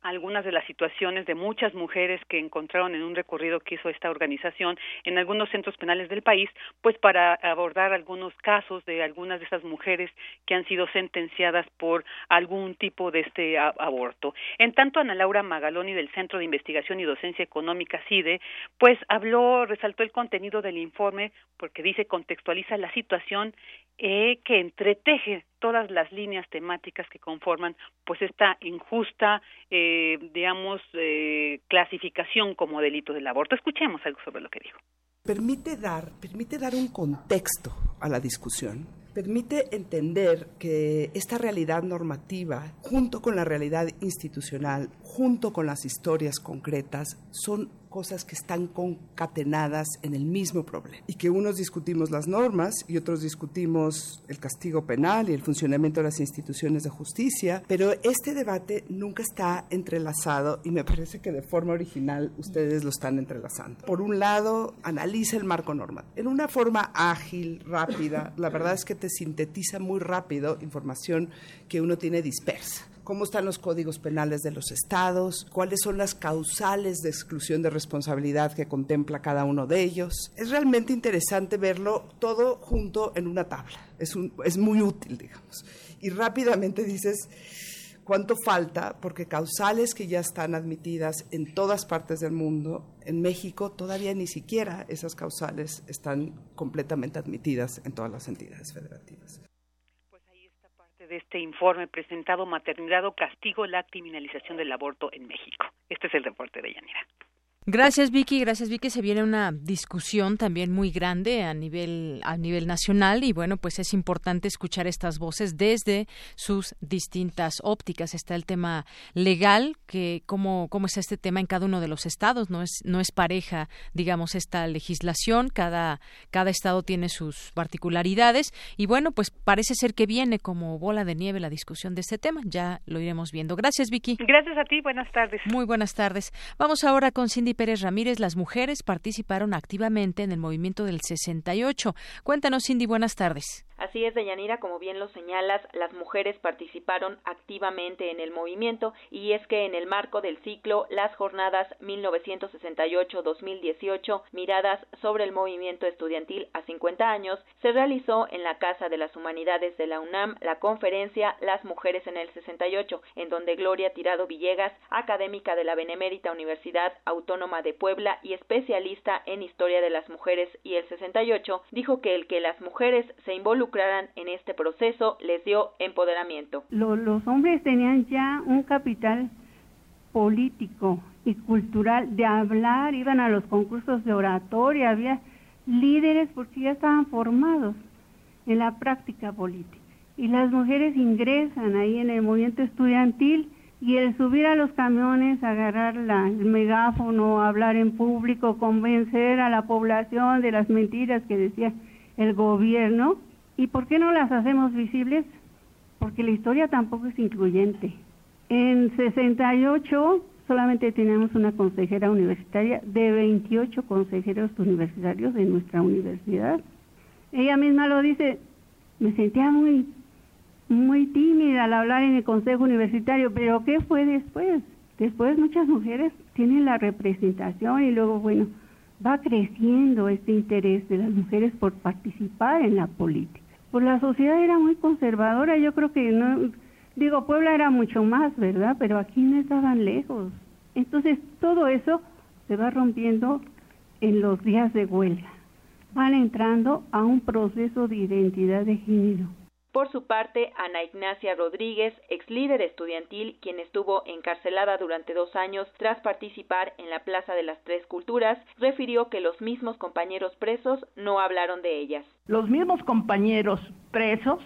algunas de las situaciones de muchas mujeres que encontraron en un recorrido que hizo esta organización en algunos centros penales del país, pues para abordar algunos casos de algunas de esas mujeres que han sido sentenciadas por algún tipo de este aborto. En tanto, Ana Laura Magaloni del Centro de Investigación y Docencia Económica CIDE, pues habló, resaltó el contenido del informe porque dice contextualiza la situación eh, que entreteje todas las líneas temáticas que conforman pues esta injusta eh, digamos eh, clasificación como delito del aborto escuchemos algo sobre lo que dijo. Permite dar permite dar un contexto a la discusión. Permite entender que esta realidad normativa, junto con la realidad institucional, junto con las historias concretas, son cosas que están concatenadas en el mismo problema. Y que unos discutimos las normas y otros discutimos el castigo penal y el funcionamiento de las instituciones de justicia, pero este debate nunca está entrelazado y me parece que de forma original ustedes lo están entrelazando. Por un lado, analiza el marco normal. En una forma ágil, rápida, la verdad es que te sintetiza muy rápido información que uno tiene dispersa cómo están los códigos penales de los estados, cuáles son las causales de exclusión de responsabilidad que contempla cada uno de ellos. Es realmente interesante verlo todo junto en una tabla. Es, es muy útil, digamos. Y rápidamente dices cuánto falta, porque causales que ya están admitidas en todas partes del mundo, en México todavía ni siquiera esas causales están completamente admitidas en todas las entidades federativas de este informe presentado Maternidad o Castigo, la criminalización del aborto en México. Este es el reporte de Yanira. Gracias Vicky, gracias Vicky. Se viene una discusión también muy grande a nivel a nivel nacional y bueno, pues es importante escuchar estas voces desde sus distintas ópticas. Está el tema legal, que cómo cómo es este tema en cada uno de los estados, no es no es pareja, digamos esta legislación, cada cada estado tiene sus particularidades y bueno, pues parece ser que viene como bola de nieve la discusión de este tema. Ya lo iremos viendo. Gracias Vicky. Gracias a ti, buenas tardes. Muy buenas tardes. Vamos ahora con Cindy Pérez Ramírez, las mujeres participaron activamente en el movimiento del 68. Cuéntanos, Cindy, buenas tardes. Así es, Deyanira, como bien lo señalas, las mujeres participaron activamente en el movimiento y es que en el marco del ciclo Las Jornadas 1968-2018, miradas sobre el movimiento estudiantil a 50 años, se realizó en la Casa de las Humanidades de la UNAM la conferencia Las Mujeres en el 68, en donde Gloria Tirado Villegas, académica de la Benemérita Universidad Autónoma de Puebla y especialista en historia de las mujeres y el 68, dijo que el que las mujeres se involucraran en este proceso les dio empoderamiento. los hombres tenían ya un capital político y cultural de hablar, iban a los concursos de oratoria, había líderes porque ya estaban formados en la práctica política. Y las mujeres ingresan ahí en el movimiento estudiantil y el subir a los camiones, agarrar la, el megáfono, hablar en público, convencer a la población de las mentiras que decía el gobierno. ¿Y por qué no las hacemos visibles? Porque la historia tampoco es incluyente. En 68 solamente teníamos una consejera universitaria de 28 consejeros universitarios de nuestra universidad. Ella misma lo dice, me sentía muy muy tímida al hablar en el consejo universitario, pero ¿qué fue después? Después muchas mujeres tienen la representación y luego, bueno, va creciendo este interés de las mujeres por participar en la política. Pues la sociedad era muy conservadora, yo creo que no, digo, Puebla era mucho más, ¿verdad? Pero aquí no estaban lejos. Entonces, todo eso se va rompiendo en los días de huelga. Van entrando a un proceso de identidad de género. Por su parte, Ana Ignacia Rodríguez, ex líder estudiantil, quien estuvo encarcelada durante dos años tras participar en la Plaza de las Tres Culturas, refirió que los mismos compañeros presos no hablaron de ellas. Los mismos compañeros presos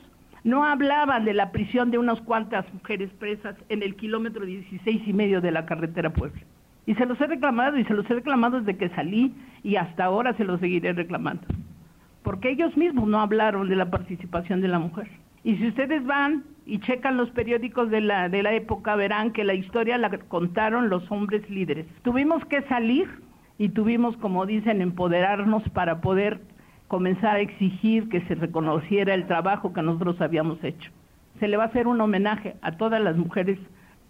no hablaban de la prisión de unas cuantas mujeres presas en el kilómetro 16 y medio de la carretera Puebla. Y se los he reclamado y se los he reclamado desde que salí y hasta ahora se los seguiré reclamando porque ellos mismos no hablaron de la participación de la mujer. Y si ustedes van y checan los periódicos de la, de la época, verán que la historia la contaron los hombres líderes. Tuvimos que salir y tuvimos, como dicen, empoderarnos para poder comenzar a exigir que se reconociera el trabajo que nosotros habíamos hecho. Se le va a hacer un homenaje a todas las mujeres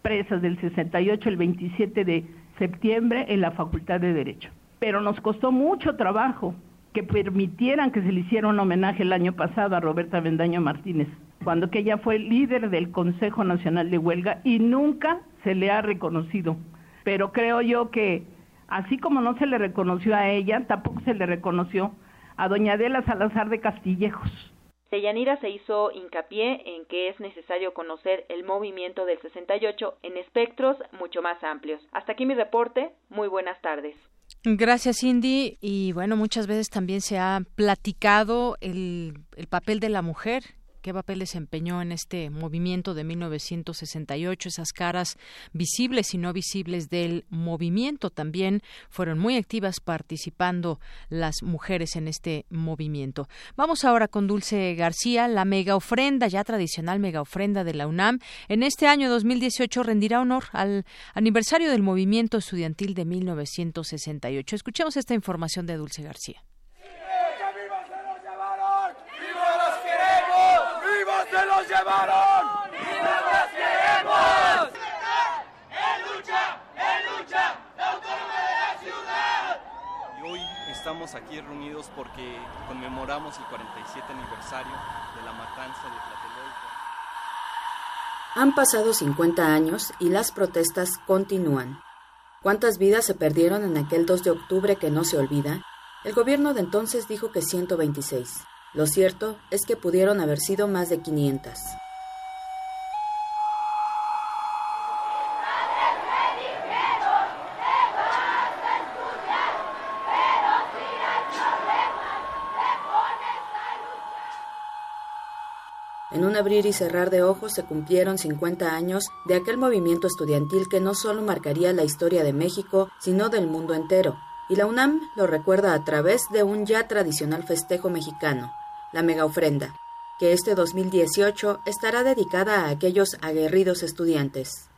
presas del 68, el 27 de septiembre, en la Facultad de Derecho. Pero nos costó mucho trabajo que permitieran que se le hiciera un homenaje el año pasado a Roberta Bendaño Martínez, cuando ella fue líder del Consejo Nacional de Huelga y nunca se le ha reconocido. Pero creo yo que así como no se le reconoció a ella, tampoco se le reconoció a doña Adela Salazar de Castillejos. Deyanira se hizo hincapié en que es necesario conocer el movimiento del 68 en espectros mucho más amplios. Hasta aquí mi reporte. Muy buenas tardes. Gracias, Cindy. Y bueno, muchas veces también se ha platicado el, el papel de la mujer qué papel desempeñó en este movimiento de 1968, esas caras visibles y no visibles del movimiento. También fueron muy activas participando las mujeres en este movimiento. Vamos ahora con Dulce García, la mega ofrenda, ya tradicional mega ofrenda de la UNAM. En este año 2018 rendirá honor al aniversario del movimiento estudiantil de 1968. Escuchemos esta información de Dulce García. nos llevaron! ¡Vivas las queremos! ¡En lucha! ¡En lucha! ¡La autónoma de la ciudad! Y hoy estamos aquí reunidos porque conmemoramos el 47 aniversario de la matanza de Tlatelolco. Han pasado 50 años y las protestas continúan. ¿Cuántas vidas se perdieron en aquel 2 de octubre que no se olvida? El gobierno de entonces dijo que 126. Lo cierto es que pudieron haber sido más de 500. En un abrir y cerrar de ojos se cumplieron 50 años de aquel movimiento estudiantil que no solo marcaría la historia de México, sino del mundo entero. Y la UNAM lo recuerda a través de un ya tradicional festejo mexicano, la mega ofrenda, que este 2018 estará dedicada a aquellos aguerridos estudiantes.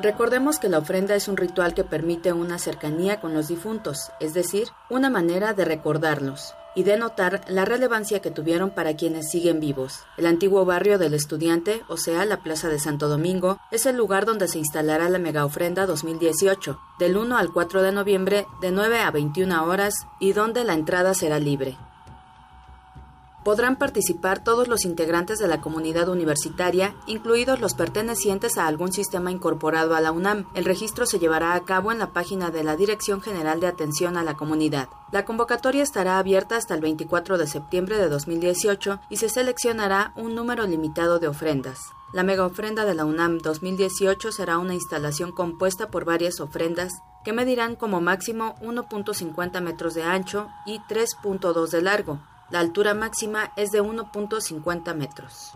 Recordemos que la ofrenda es un ritual que permite una cercanía con los difuntos, es decir, una manera de recordarlos y de notar la relevancia que tuvieron para quienes siguen vivos. El antiguo barrio del estudiante, o sea, la Plaza de Santo Domingo, es el lugar donde se instalará la mega ofrenda 2018, del 1 al 4 de noviembre de 9 a 21 horas y donde la entrada será libre podrán participar todos los integrantes de la comunidad universitaria, incluidos los pertenecientes a algún sistema incorporado a la UNAM. El registro se llevará a cabo en la página de la Dirección General de Atención a la Comunidad. La convocatoria estará abierta hasta el 24 de septiembre de 2018 y se seleccionará un número limitado de ofrendas. La mega ofrenda de la UNAM 2018 será una instalación compuesta por varias ofrendas que medirán como máximo 1.50 metros de ancho y 3.2 de largo, la altura máxima es de 1.50 metros.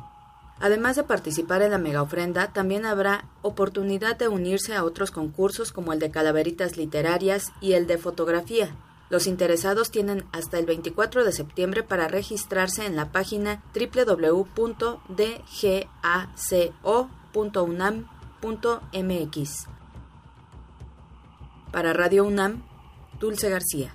Además de participar en la mega ofrenda, también habrá oportunidad de unirse a otros concursos como el de calaveritas literarias y el de fotografía. Los interesados tienen hasta el 24 de septiembre para registrarse en la página www.dgaco.unam.mx. Para Radio UNAM, Dulce García.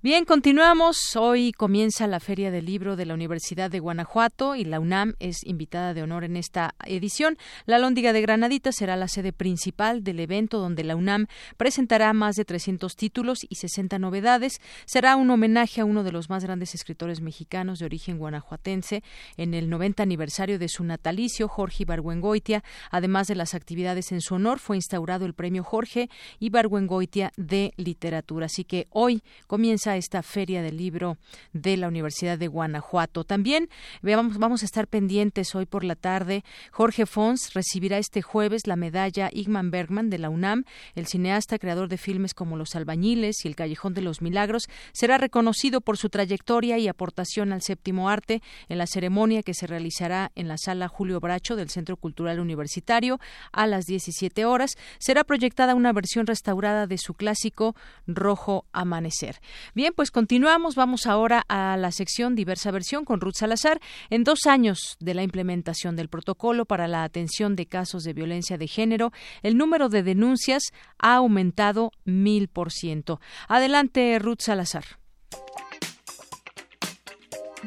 Bien, continuamos. Hoy comienza la Feria del Libro de la Universidad de Guanajuato y la UNAM es invitada de honor en esta edición. La Lóndiga de Granadita será la sede principal del evento donde la UNAM presentará más de 300 títulos y 60 novedades. Será un homenaje a uno de los más grandes escritores mexicanos de origen guanajuatense en el 90 aniversario de su natalicio, Jorge Ibargüengoitia. Además de las actividades en su honor, fue instaurado el premio Jorge Ibargüengoitia de Literatura. Así que hoy comienza esta feria del libro de la Universidad de Guanajuato. También vamos, vamos a estar pendientes hoy por la tarde. Jorge Fons recibirá este jueves la medalla Igman Bergman de la UNAM. El cineasta, creador de filmes como Los Albañiles y El Callejón de los Milagros, será reconocido por su trayectoria y aportación al séptimo arte en la ceremonia que se realizará en la sala Julio Bracho del Centro Cultural Universitario a las 17 horas. Será proyectada una versión restaurada de su clásico Rojo Amanecer. Bien, pues continuamos. Vamos ahora a la sección Diversa Versión con Ruth Salazar. En dos años de la implementación del protocolo para la atención de casos de violencia de género, el número de denuncias ha aumentado mil por ciento. Adelante, Ruth Salazar.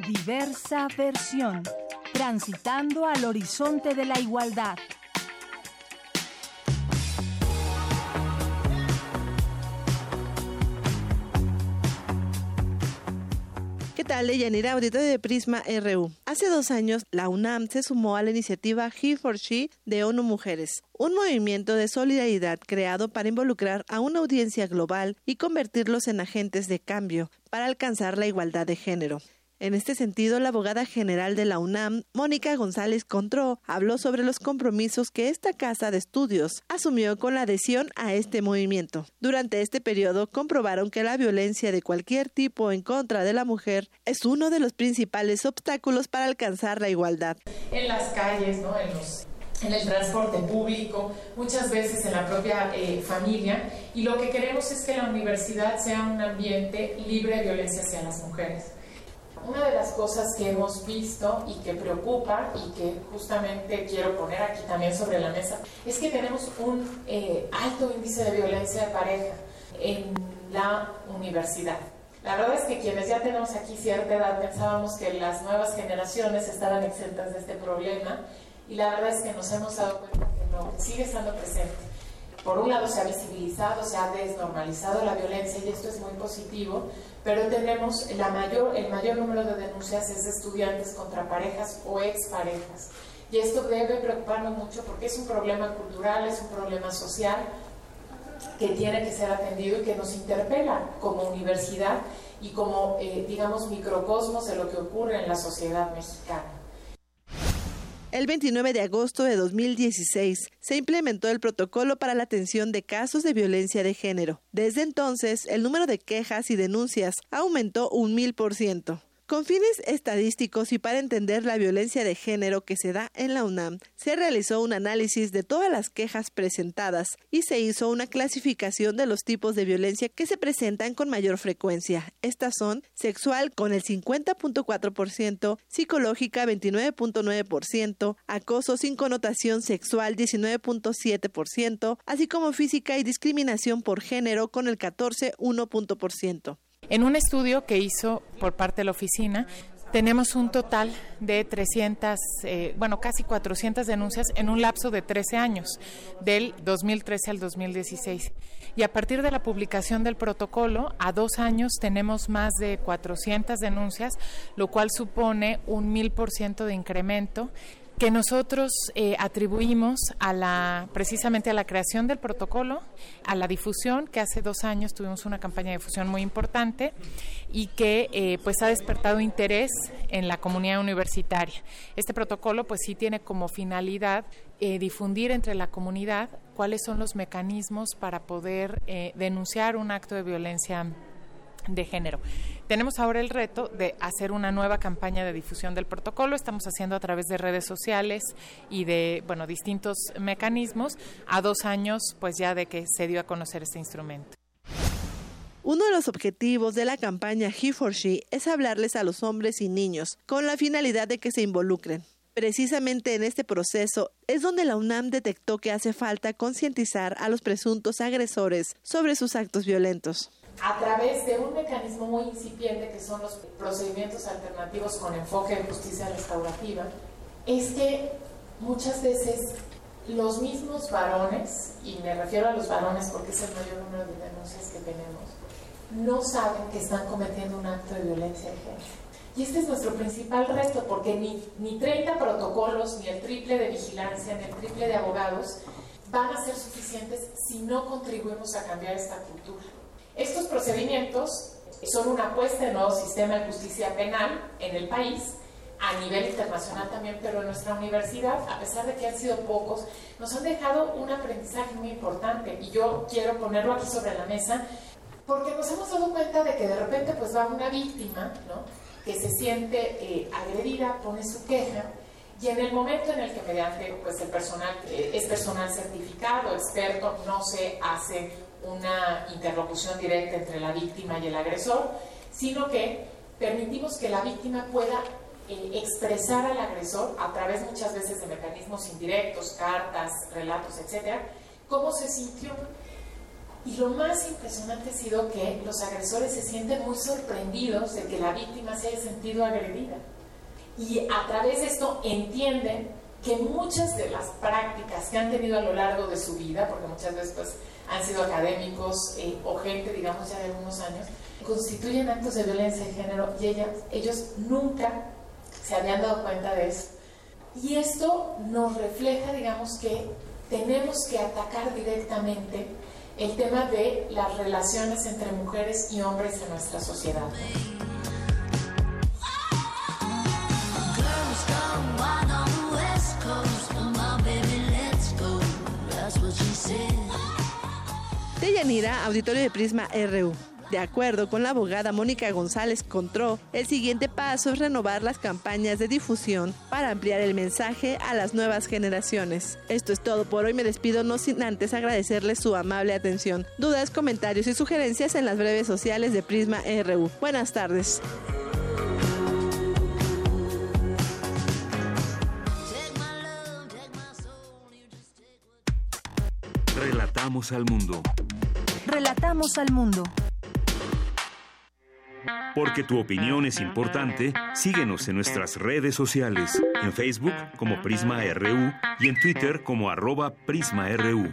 Diversa Versión. Transitando al horizonte de la igualdad. ¿Qué tal, de Prisma RU? Hace dos años, la UNAM se sumó a la iniciativa He for She de ONU Mujeres, un movimiento de solidaridad creado para involucrar a una audiencia global y convertirlos en agentes de cambio para alcanzar la igualdad de género. En este sentido, la abogada general de la UNAM, Mónica González Contró, habló sobre los compromisos que esta casa de estudios asumió con la adhesión a este movimiento. Durante este periodo comprobaron que la violencia de cualquier tipo en contra de la mujer es uno de los principales obstáculos para alcanzar la igualdad. En las calles, en el transporte público, muchas veces en la propia eh, familia, y lo que queremos es que la universidad sea un ambiente libre de violencia hacia las mujeres. Una de las cosas que hemos visto y que preocupa y que justamente quiero poner aquí también sobre la mesa es que tenemos un eh, alto índice de violencia de pareja en la universidad. La verdad es que quienes ya tenemos aquí cierta edad pensábamos que las nuevas generaciones estaban exentas de este problema y la verdad es que nos hemos dado cuenta que no, sigue estando presente. Por un lado se ha visibilizado, se ha desnormalizado la violencia y esto es muy positivo, pero tenemos el mayor número de denuncias es de estudiantes contra parejas o exparejas. Y esto debe preocuparnos mucho porque es un problema cultural, es un problema social que tiene que ser atendido y que nos interpela como universidad y como, eh, digamos, microcosmos de lo que ocurre en la sociedad mexicana. El 29 de agosto de 2016 se implementó el protocolo para la atención de casos de violencia de género. Desde entonces, el número de quejas y denuncias aumentó un mil por ciento. Con fines estadísticos y para entender la violencia de género que se da en la UNAM, se realizó un análisis de todas las quejas presentadas y se hizo una clasificación de los tipos de violencia que se presentan con mayor frecuencia. Estas son sexual con el 50.4%, psicológica 29.9%, acoso sin connotación sexual 19.7%, así como física y discriminación por género con el 14.1%. En un estudio que hizo por parte de la oficina, tenemos un total de 300, eh, bueno, casi 400 denuncias en un lapso de 13 años, del 2013 al 2016. Y a partir de la publicación del protocolo, a dos años tenemos más de 400 denuncias, lo cual supone un mil por ciento de incremento que nosotros eh, atribuimos a la precisamente a la creación del protocolo, a la difusión que hace dos años tuvimos una campaña de difusión muy importante y que eh, pues ha despertado interés en la comunidad universitaria. Este protocolo pues sí tiene como finalidad eh, difundir entre la comunidad cuáles son los mecanismos para poder denunciar un acto de violencia de género. Tenemos ahora el reto de hacer una nueva campaña de difusión del protocolo. Estamos haciendo a través de redes sociales y de bueno distintos mecanismos a dos años, pues ya de que se dio a conocer este instrumento. Uno de los objetivos de la campaña He for She es hablarles a los hombres y niños con la finalidad de que se involucren. Precisamente en este proceso es donde la UNAM detectó que hace falta concientizar a los presuntos agresores sobre sus actos violentos a través de un mecanismo muy incipiente que son los procedimientos alternativos con enfoque de justicia restaurativa, es que muchas veces los mismos varones, y me refiero a los varones porque es el mayor número de denuncias que tenemos, no saben que están cometiendo un acto de violencia de género. Y este es nuestro principal reto, porque ni, ni 30 protocolos, ni el triple de vigilancia, ni el triple de abogados van a ser suficientes si no contribuimos a cambiar esta cultura. Estos procedimientos son una apuesta en nuevo sistema de justicia penal en el país, a nivel internacional también, pero en nuestra universidad, a pesar de que han sido pocos, nos han dejado un aprendizaje muy importante. Y yo quiero ponerlo aquí sobre la mesa porque nos hemos dado cuenta de que de repente pues va una víctima, que se siente eh, agredida, pone su queja y en el momento en el que mediante pues el personal eh, es personal certificado, experto, no se hace una interlocución directa entre la víctima y el agresor, sino que permitimos que la víctima pueda eh, expresar al agresor a través muchas veces de mecanismos indirectos, cartas, relatos, etcétera, cómo se sintió. Y lo más impresionante ha sido que los agresores se sienten muy sorprendidos de que la víctima se haya sentido agredida. Y a través de esto entienden que muchas de las prácticas que han tenido a lo largo de su vida, porque muchas veces pues, han sido académicos eh, o gente, digamos, ya de algunos años, constituyen actos de violencia de género y ellos nunca se habían dado cuenta de eso. Y esto nos refleja, digamos, que tenemos que atacar directamente el tema de las relaciones entre mujeres y hombres en nuestra sociedad. Deyanira, auditorio de Prisma RU. De acuerdo con la abogada Mónica González Contró, el siguiente paso es renovar las campañas de difusión para ampliar el mensaje a las nuevas generaciones. Esto es todo por hoy. Me despido no sin antes agradecerles su amable atención. Dudas, comentarios y sugerencias en las breves sociales de Prisma RU. Buenas tardes. Relatamos al mundo. Relatamos al mundo. Porque tu opinión es importante, síguenos en nuestras redes sociales, en Facebook como Prisma RU y en Twitter como arroba PrismaRU.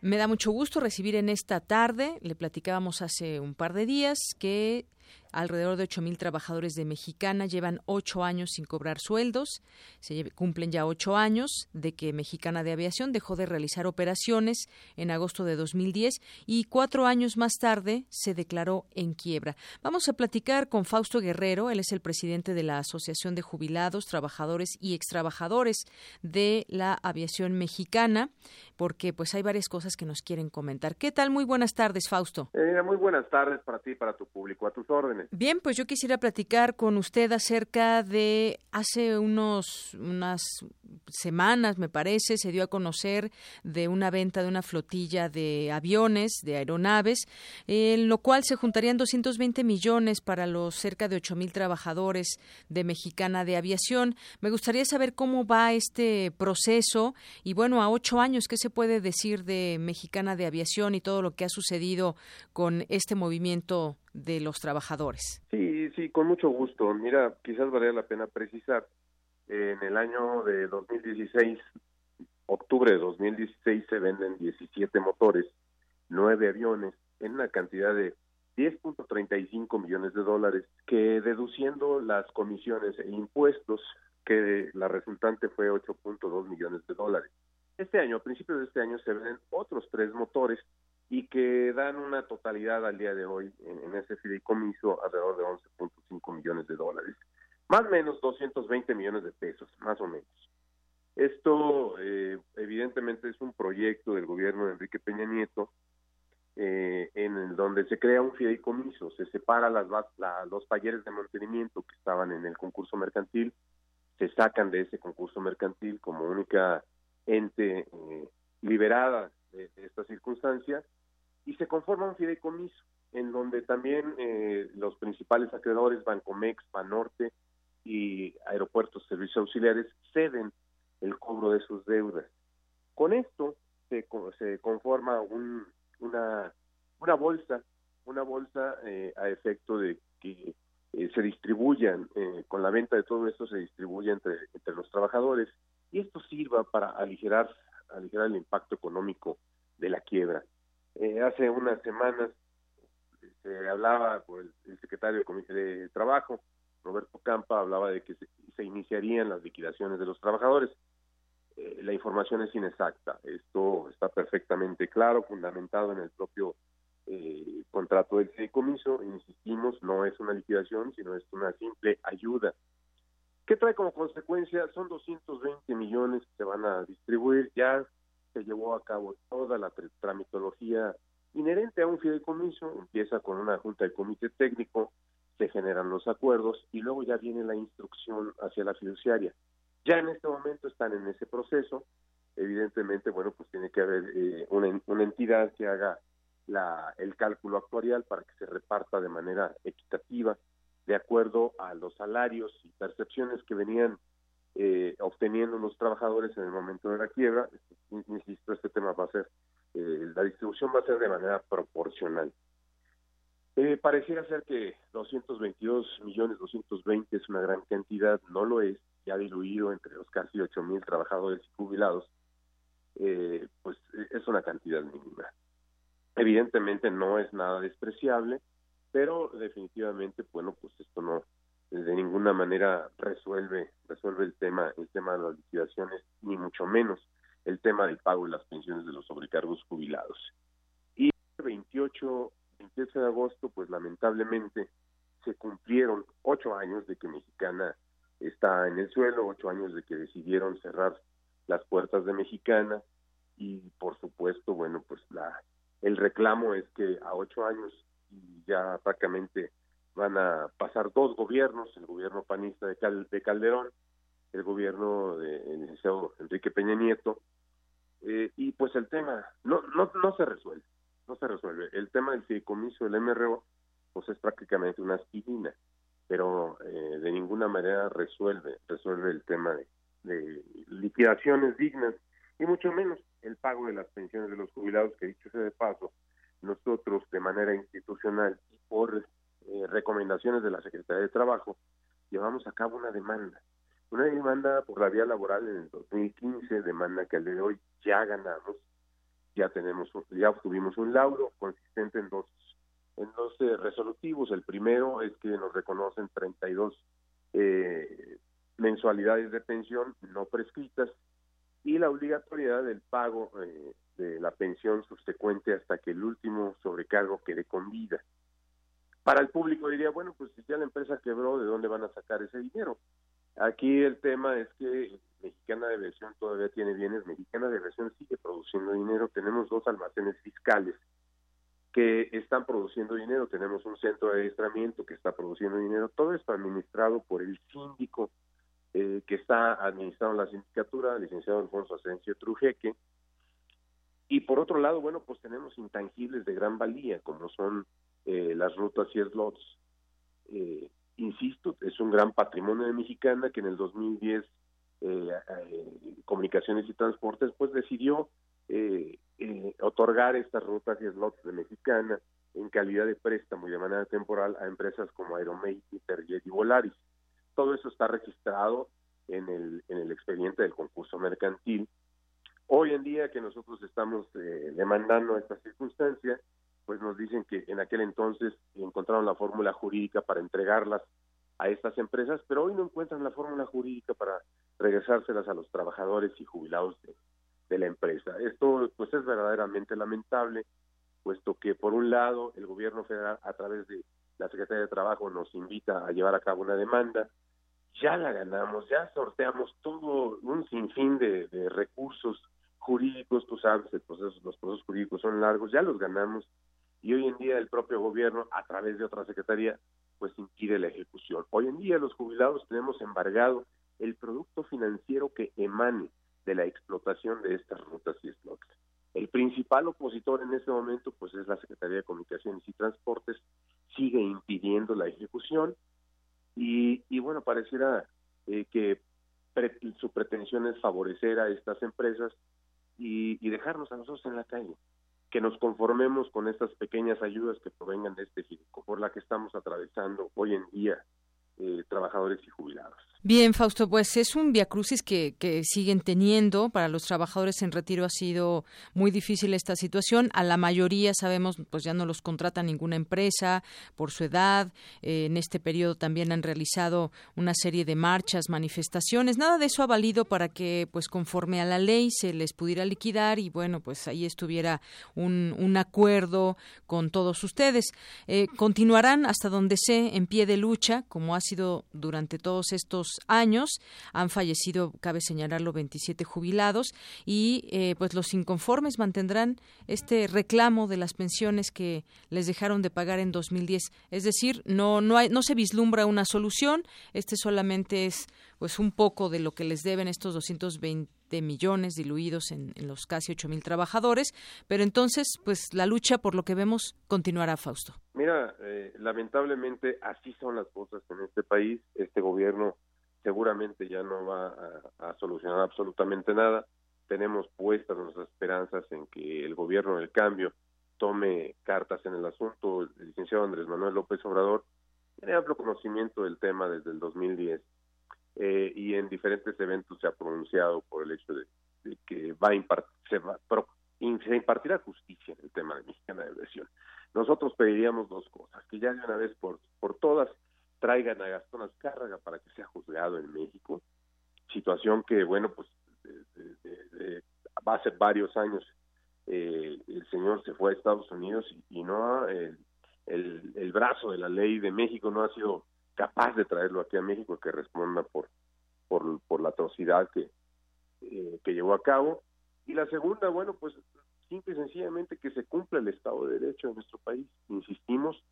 Me da mucho gusto recibir en esta tarde, le platicábamos hace un par de días, que Alrededor de 8.000 trabajadores de Mexicana llevan ocho años sin cobrar sueldos. Se cumplen ya ocho años de que Mexicana de Aviación dejó de realizar operaciones en agosto de 2010 y cuatro años más tarde se declaró en quiebra. Vamos a platicar con Fausto Guerrero. Él es el presidente de la Asociación de Jubilados, Trabajadores y Extrabajadores de la Aviación Mexicana, porque pues hay varias cosas que nos quieren comentar. ¿Qué tal? Muy buenas tardes, Fausto. Eh, muy buenas tardes para ti y para tu público. A tus órdenes. Bien, pues yo quisiera platicar con usted acerca de hace unos unas semanas, me parece, se dio a conocer de una venta de una flotilla de aviones, de aeronaves, en lo cual se juntarían 220 millones para los cerca de 8 mil trabajadores de Mexicana de Aviación. Me gustaría saber cómo va este proceso y bueno, a ocho años, ¿qué se puede decir de Mexicana de Aviación y todo lo que ha sucedido con este movimiento de los trabajadores. Sí, sí, con mucho gusto. Mira, quizás valga la pena precisar, en el año de 2016, octubre de 2016, se venden 17 motores, 9 aviones, en una cantidad de 10.35 millones de dólares, que deduciendo las comisiones e impuestos, que la resultante fue 8.2 millones de dólares. Este año, a principios de este año, se venden otros tres motores y que dan una totalidad al día de hoy en, ese fideicomiso alrededor de 11.5 millones de dólares, más o menos 220 millones de pesos, más o menos. Esto eh, evidentemente es un proyecto del gobierno de Enrique Peña Nieto eh, en el donde se crea un fideicomiso, se separa las, los talleres de mantenimiento que estaban en el concurso mercantil, se sacan de ese concurso mercantil como única ente eh, liberada de, esta circunstancia y se conforma un fideicomiso en donde también eh, los principales acreedores, Bancomex, Banorte y Aeropuertos Servicios Auxiliares, ceden el cobro de sus deudas. Con esto se, se conforma un, una, una bolsa, una bolsa eh, a efecto de que eh, se distribuyan, con la venta de todo esto se distribuye entre, entre los trabajadores y esto sirva para aligerar, aligerar el impacto económico de la quiebra. Eh, hace unas semanas se hablaba por el, secretario de Trabajo, Roberto Campa, hablaba de que se, iniciarían las liquidaciones de los trabajadores. Eh, la información es inexacta. Esto está perfectamente claro, fundamentado en el propio eh, contrato del fideicomiso. Insistimos, no es una liquidación, sino es una simple ayuda. ¿Qué trae como consecuencia? Son 220 millones que se van a distribuir. Ya se llevó a cabo toda la tramitología inherente a un fideicomiso, empieza con una junta de comité técnico, se generan los acuerdos y luego ya viene la instrucción hacia la fiduciaria. Ya en este momento están en ese proceso, evidentemente, bueno, pues tiene que haber eh, una, una, entidad que haga la, el cálculo actuarial para que se reparta de manera equitativa, de acuerdo a los salarios y percepciones que venían eh, obteniendo los trabajadores en el momento de la quiebra. Insisto, este tema va a ser, eh, la distribución va a ser de manera proporcional. Eh, pareciera ser que 222 millones 220 es una gran cantidad, no lo es, ya diluido entre los casi 8 mil trabajadores y jubilados, eh, pues es una cantidad mínima. Evidentemente no es nada despreciable, pero definitivamente, bueno, pues esto no, de ninguna manera resuelve resuelve el tema el tema de las liquidaciones ni mucho menos el tema del pago de las pensiones de los sobrecargos jubilados. Y el 28 28 de agosto pues lamentablemente se cumplieron ocho años de que Mexicana está en el suelo ocho años de que decidieron cerrar las puertas de Mexicana y por supuesto bueno pues la el reclamo es que a ocho años ya prácticamente van a pasar dos gobiernos, el gobierno panista de, de Calderón, el gobierno del licenciado Enrique Peña Nieto, eh, y pues el tema no, no, no se resuelve, no se resuelve. El tema del fideicomiso del MRO, pues es prácticamente una aspirina, pero eh, de ninguna manera resuelve, resuelve el tema de, de liquidaciones dignas y mucho menos el pago de las pensiones de los jubilados, que dicho sea de paso, nosotros de manera institucional y por eh, recomendaciones de la Secretaría de Trabajo, llevamos a cabo una demanda. Una demanda por la vía laboral en el 2015, demanda que al día de hoy ya ganamos, ya tenemos, ya obtuvimos un laudo consistente en dos, en dos eh, resolutivos. El primero es que nos reconocen 32 eh, mensualidades de pensión no prescritas y la obligatoriedad del pago eh, de la pensión subsecuente hasta que el último sobrecargo quede con vida. Para el público diría, bueno, pues si ya la empresa quebró, ¿de dónde van a sacar ese dinero? Aquí el tema es que Mexicana de Versión todavía tiene bienes, Mexicana de Versión sigue produciendo dinero, tenemos dos almacenes fiscales que están produciendo dinero, tenemos un centro de adiestramiento que está produciendo dinero, todo esto administrado por el síndico eh, que está administrando la sindicatura, el licenciado Alfonso Asensio Trujeque, y por otro lado, bueno, pues tenemos intangibles de gran valía, como son eh, las rutas y slots. Eh, insisto, es un gran patrimonio de Mexicana que en el 2010 eh, Comunicaciones y Transportes pues decidió otorgar estas rutas y slots de Mexicana en calidad de préstamo y de manera temporal a empresas como Aeromate, Interjet y Volaris. Todo eso está registrado en el, en el expediente del concurso mercantil. Hoy en día que nosotros estamos demandando esta circunstancia, pues nos dicen que en aquel entonces encontraron la fórmula jurídica para entregarlas a estas empresas, pero hoy no encuentran la fórmula jurídica para regresárselas a los trabajadores y jubilados de, la empresa. Esto pues es verdaderamente lamentable, puesto que por un lado el gobierno federal a través de la Secretaría de Trabajo nos invita a llevar a cabo una demanda, ya la ganamos, ya sorteamos todo un sinfín de, de recursos jurídicos, tú sabes, el proceso, los procesos jurídicos son largos, ya los ganamos, y hoy en día el propio gobierno, a través de otra secretaría, pues impide la ejecución. Hoy en día los jubilados tenemos embargado el producto financiero que emane de la explotación de estas rutas y slots. El principal opositor en este momento pues es la Secretaría de Comunicaciones y Transportes, sigue impidiendo la ejecución y, y bueno, pareciera eh, que su pretensión es favorecer a estas empresas y dejarnos a nosotros en la calle que nos conformemos con estas pequeñas ayudas que provengan de este circo, por la que estamos atravesando hoy en día eh, trabajadores y jubilados. Bien, Fausto, pues es un viacrucis que, que siguen teniendo. Para los trabajadores en retiro ha sido muy difícil esta situación. A la mayoría, sabemos, pues ya no los contrata ninguna empresa por su edad. Eh, en este periodo también han realizado una serie de marchas, manifestaciones. Nada de eso ha valido para que, pues conforme a la ley, se les pudiera liquidar y, bueno, pues ahí estuviera un, acuerdo con todos ustedes. Eh, continuarán hasta donde sé en pie de lucha, como ha sido durante todos estos años. Han fallecido, cabe señalarlo, 27 jubilados y eh, pues los inconformes mantendrán este reclamo de las pensiones que les dejaron de pagar en 2010. Es decir, no no hay, no se vislumbra una solución. Este solamente es pues un poco de lo que les deben estos 220 millones diluidos en, los casi ocho mil trabajadores, pero entonces, pues la lucha, por lo que vemos, continuará, Fausto. Mira, eh, lamentablemente así son las cosas en este país. Este gobierno seguramente ya no va a, solucionar absolutamente nada. Tenemos puestas nuestras esperanzas en que el gobierno del cambio tome cartas en el asunto. El licenciado Andrés Manuel López Obrador tiene amplio conocimiento del tema desde el 2010 eh, y en diferentes eventos se ha pronunciado por el hecho de, que va a se, va, se impartirá justicia en el tema de mexicana de versión. Nosotros pediríamos dos cosas, que ya de una vez por, por todas traigan a Gastón Azcárraga para que sea juzgado en México, situación que, bueno, pues de, hace varios años eh, el señor se fue a Estados Unidos y, no el, el, brazo de la ley de México no ha sido capaz de traerlo aquí a México que responda por, por, por la atrocidad que, eh, que llevó a cabo. Y la segunda, bueno, pues simple y sencillamente que se cumpla el Estado de Derecho en nuestro país. Insistimos,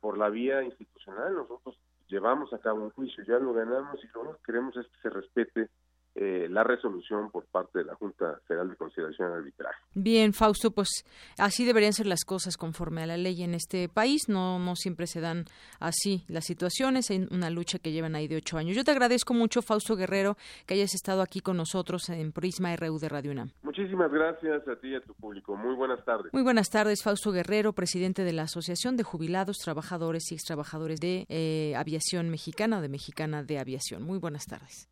por la vía institucional. Nosotros llevamos a cabo un juicio, ya lo ganamos y lo que queremos es que se respete eh, la resolución por parte de la Junta Federal de Consideración y Arbitraje. Bien, Fausto, pues así deberían ser las cosas conforme a la ley en este país. No, no siempre se dan así las situaciones. Hay una lucha que llevan ahí de ocho años. Yo te agradezco mucho, Fausto Guerrero, que hayas estado aquí con nosotros en Prisma RU de Radio UNAM. Muchísimas gracias a ti y a tu público. Muy buenas tardes. Muy buenas tardes, Fausto Guerrero, presidente de la Asociación de Jubilados, Trabajadores y Extrabajadores de eh, Aviación Mexicana, de Mexicana de Aviación. Muy buenas tardes.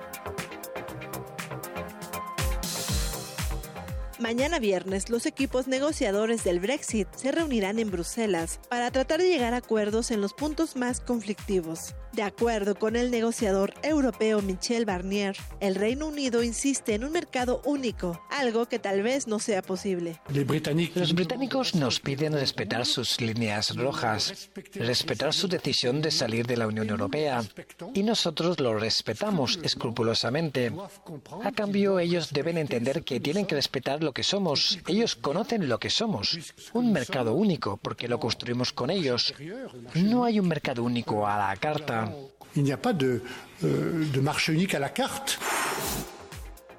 Mañana viernes, los equipos negociadores del Brexit se reunirán en Bruselas para tratar de llegar a acuerdos en los puntos más conflictivos. De acuerdo con el negociador europeo Michel Barnier, el Reino Unido insiste en un mercado único, algo que tal vez no sea posible. Los británicos nos piden respetar sus líneas rojas, respetar su decisión de salir de la Unión Europea, y nosotros lo respetamos escrupulosamente. A cambio, ellos deben entender que tienen que respetar lo que somos. Ellos conocen lo que somos. Un mercado único, porque lo construimos con ellos. No hay un mercado único a la carta. Euh.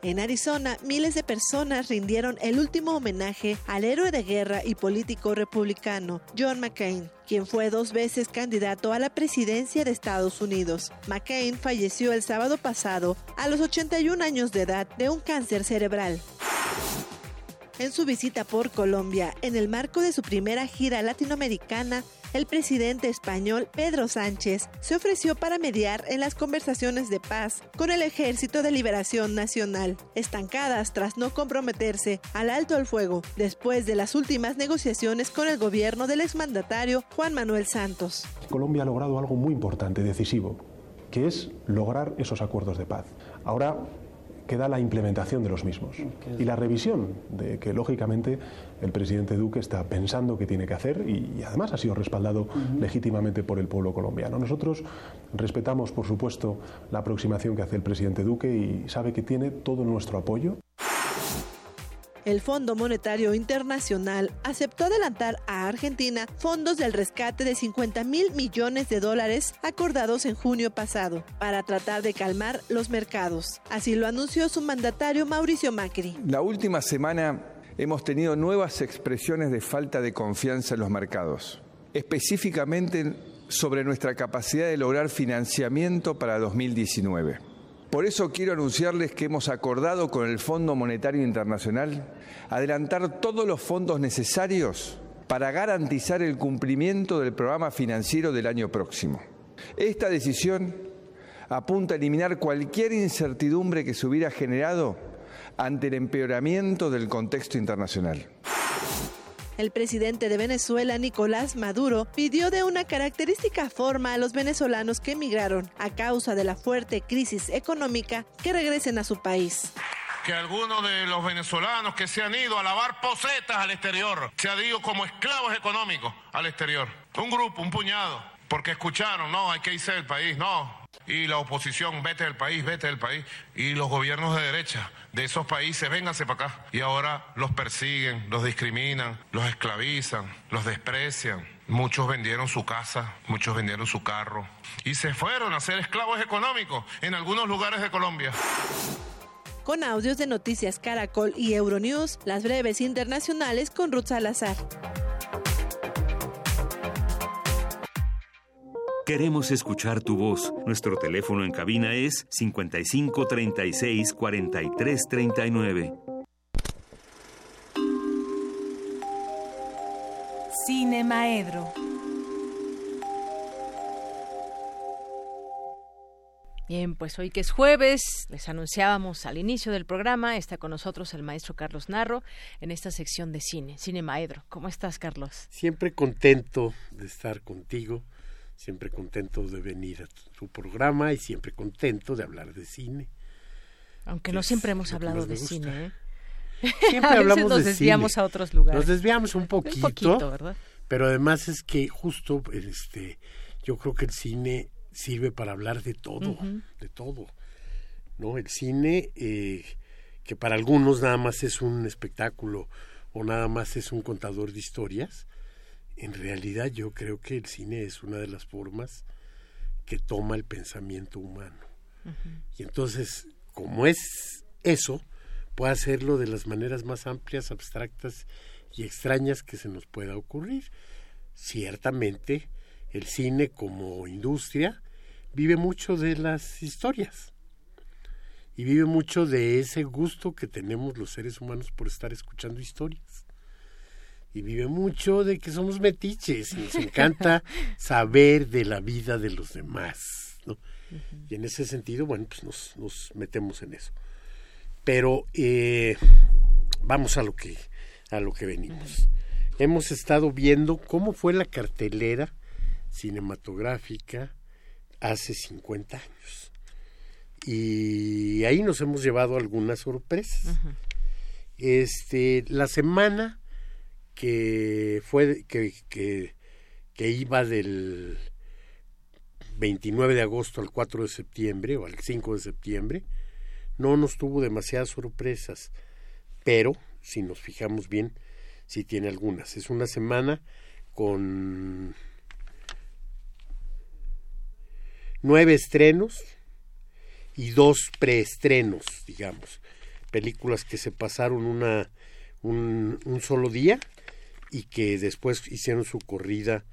En Arizona, miles de personas rindieron el último homenaje al héroe de guerra y político republicano John McCain, quien fue dos veces candidato a la presidencia de Estados Unidos. McCain falleció el sábado pasado a los 81 años de edad de un cáncer cerebral. En su visita por Colombia, en el marco de su primera gira latinoamericana, el presidente español Pedro Sánchez se ofreció para mediar en las conversaciones de paz con el Ejército de Liberación Nacional, estancadas tras no comprometerse al alto el fuego después de las últimas negociaciones con el gobierno del exmandatario Juan Manuel Santos. Colombia ha logrado algo muy importante, decisivo, que es lograr esos acuerdos de paz. Ahora queda la implementación de los mismos y la revisión de que lógicamente el presidente Duque está pensando que tiene que hacer y, además ha sido respaldado legítimamente por el pueblo colombiano. Nosotros respetamos, por supuesto, la aproximación que hace el presidente Duque y sabe que tiene todo nuestro apoyo. El Fondo Monetario Internacional aceptó adelantar a Argentina fondos del rescate de 50 mil millones de dólares acordados en junio pasado para tratar de calmar los mercados. Así lo anunció su mandatario Mauricio Macri. La última semana hemos tenido nuevas expresiones de falta de confianza en los mercados, específicamente sobre nuestra capacidad de lograr financiamiento para 2019. Por eso quiero anunciarles que hemos acordado con el Fondo Monetario Internacional adelantar todos los fondos necesarios para garantizar el cumplimiento del programa financiero del año próximo. Esta decisión apunta a eliminar cualquier incertidumbre que se hubiera generado ante el empeoramiento del contexto internacional. El presidente de Venezuela, Nicolás Maduro, pidió de una característica forma a los venezolanos que emigraron a causa de la fuerte crisis económica que regresen a su país. Que algunos de los venezolanos que se han ido a lavar posetas al exterior se han ido como esclavos económicos al exterior. Un grupo, un puñado, porque escucharon, no, hay que irse del país, no, y la oposición, vete del país, vete del país, y los gobiernos de derecha de esos países, vénganse para acá. Y ahora los persiguen, los discriminan, los esclavizan, los desprecian. Muchos vendieron su casa, muchos vendieron su carro y se fueron a ser esclavos económicos en algunos lugares de Colombia. Con audios de Noticias Caracol y Euronews, las breves internacionales con Ruth Salazar. Queremos escuchar tu voz. Nuestro teléfono en cabina es 55 36 43 39. Cine Maedro. Bien, pues hoy que es jueves, les anunciábamos al inicio del programa, está con nosotros el maestro Carlos Narro en esta sección de cine, Cine Maedro. ¿Cómo estás, Carlos? Siempre contento de estar contigo siempre contento de venir a tu programa y siempre contento de hablar de cine. Aunque no siempre hemos hablado de cine, ¿eh? Siempre hablamos nos desviamos a otros lugares. Nos desviamos un poquito, ¿verdad? Pero además es que justo este yo creo que el cine sirve para hablar de todo, de todo. ¿no? El cine, eh, que para algunos nada más es un espectáculo o nada más es un contador de historias, en realidad yo creo que el cine es una de las formas que toma el pensamiento humano. Y entonces, como es eso, puede hacerlo de las maneras más amplias, abstractas y extrañas que se nos pueda ocurrir. Ciertamente, el cine como industria vive mucho de las historias y vive mucho de ese gusto que tenemos los seres humanos por estar escuchando historias. Y vive mucho de que somos metiches y nos encanta saber de la vida de los demás. Y en ese sentido, bueno, pues nos, nos metemos en eso. Pero eh, vamos a lo que a lo que venimos. Hemos estado viendo cómo fue la cartelera cinematográfica hace 50 años. Y ahí nos hemos llevado algunas sorpresas. Este, la semana que fue que, que, que iba del 29 de agosto al 4 de septiembre o al 5 de septiembre, no nos tuvo demasiadas sorpresas, pero si nos fijamos bien, sí tiene algunas. Es una semana con nueve estrenos y dos preestrenos, digamos, películas que se pasaron una, un, un solo día y que después hicieron su corrida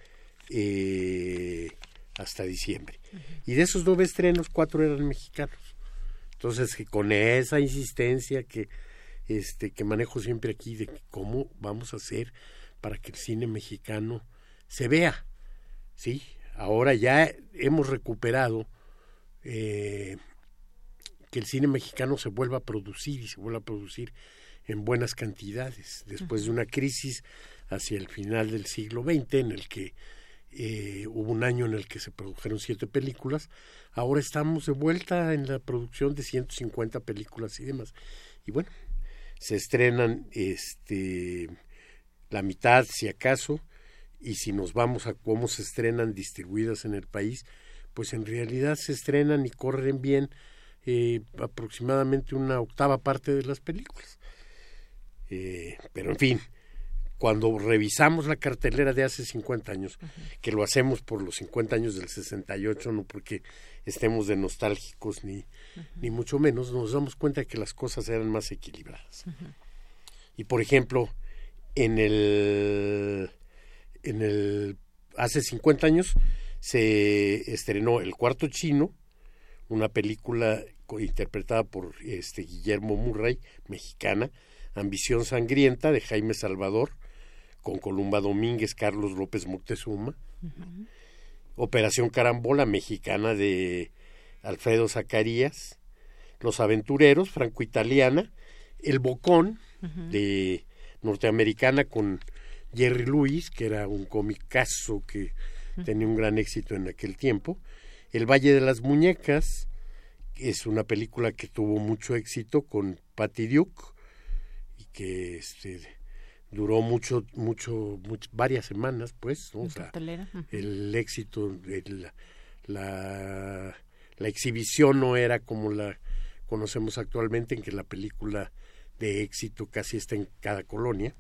eh, hasta diciembre. Y de esos nueve estrenos, cuatro eran mexicanos. Entonces, que con esa insistencia que, este, que manejo siempre aquí de cómo vamos a hacer para que el cine mexicano se vea, ¿sí? Ahora ya hemos recuperado eh, que el cine mexicano se vuelva a producir y se vuelva a producir en buenas cantidades, después de una crisis hacia el final del siglo XX en el que eh, hubo un año en el que se produjeron siete películas, ahora estamos de vuelta en la producción de 150 películas y demás. Y bueno, se estrenan este la mitad si acaso y si nos vamos a cómo se estrenan distribuidas en el país, pues en realidad se estrenan y corren bien eh, aproximadamente una octava parte de las películas. Eh, pero en fin, cuando revisamos la cartelera de hace 50 años, que lo hacemos por los 50 años del 68, no porque estemos de nostálgicos ni, ni mucho menos, nos damos cuenta de que las cosas eran más equilibradas. Y por ejemplo, en el, en el hace 50 años se estrenó El Cuarto Chino, una película interpretada por este Guillermo Murray, mexicana, Ambición Sangrienta de Jaime Salvador, con Columba Domínguez, Carlos López Moctezuma, Operación Carambola mexicana de Alfredo Zacarías, Los Aventureros, franco-italiana, El Bocón de norteamericana con Jerry Lewis, que era un comicazo que tenía un gran éxito en aquel tiempo, El Valle de las Muñecas, es una película que tuvo mucho éxito con Patty Duke y que este, duró mucho, mucho, varias semanas, pues, ¿no? el éxito, la, la, exhibición no era como la conocemos actualmente, en que la película de éxito casi está en cada colonia.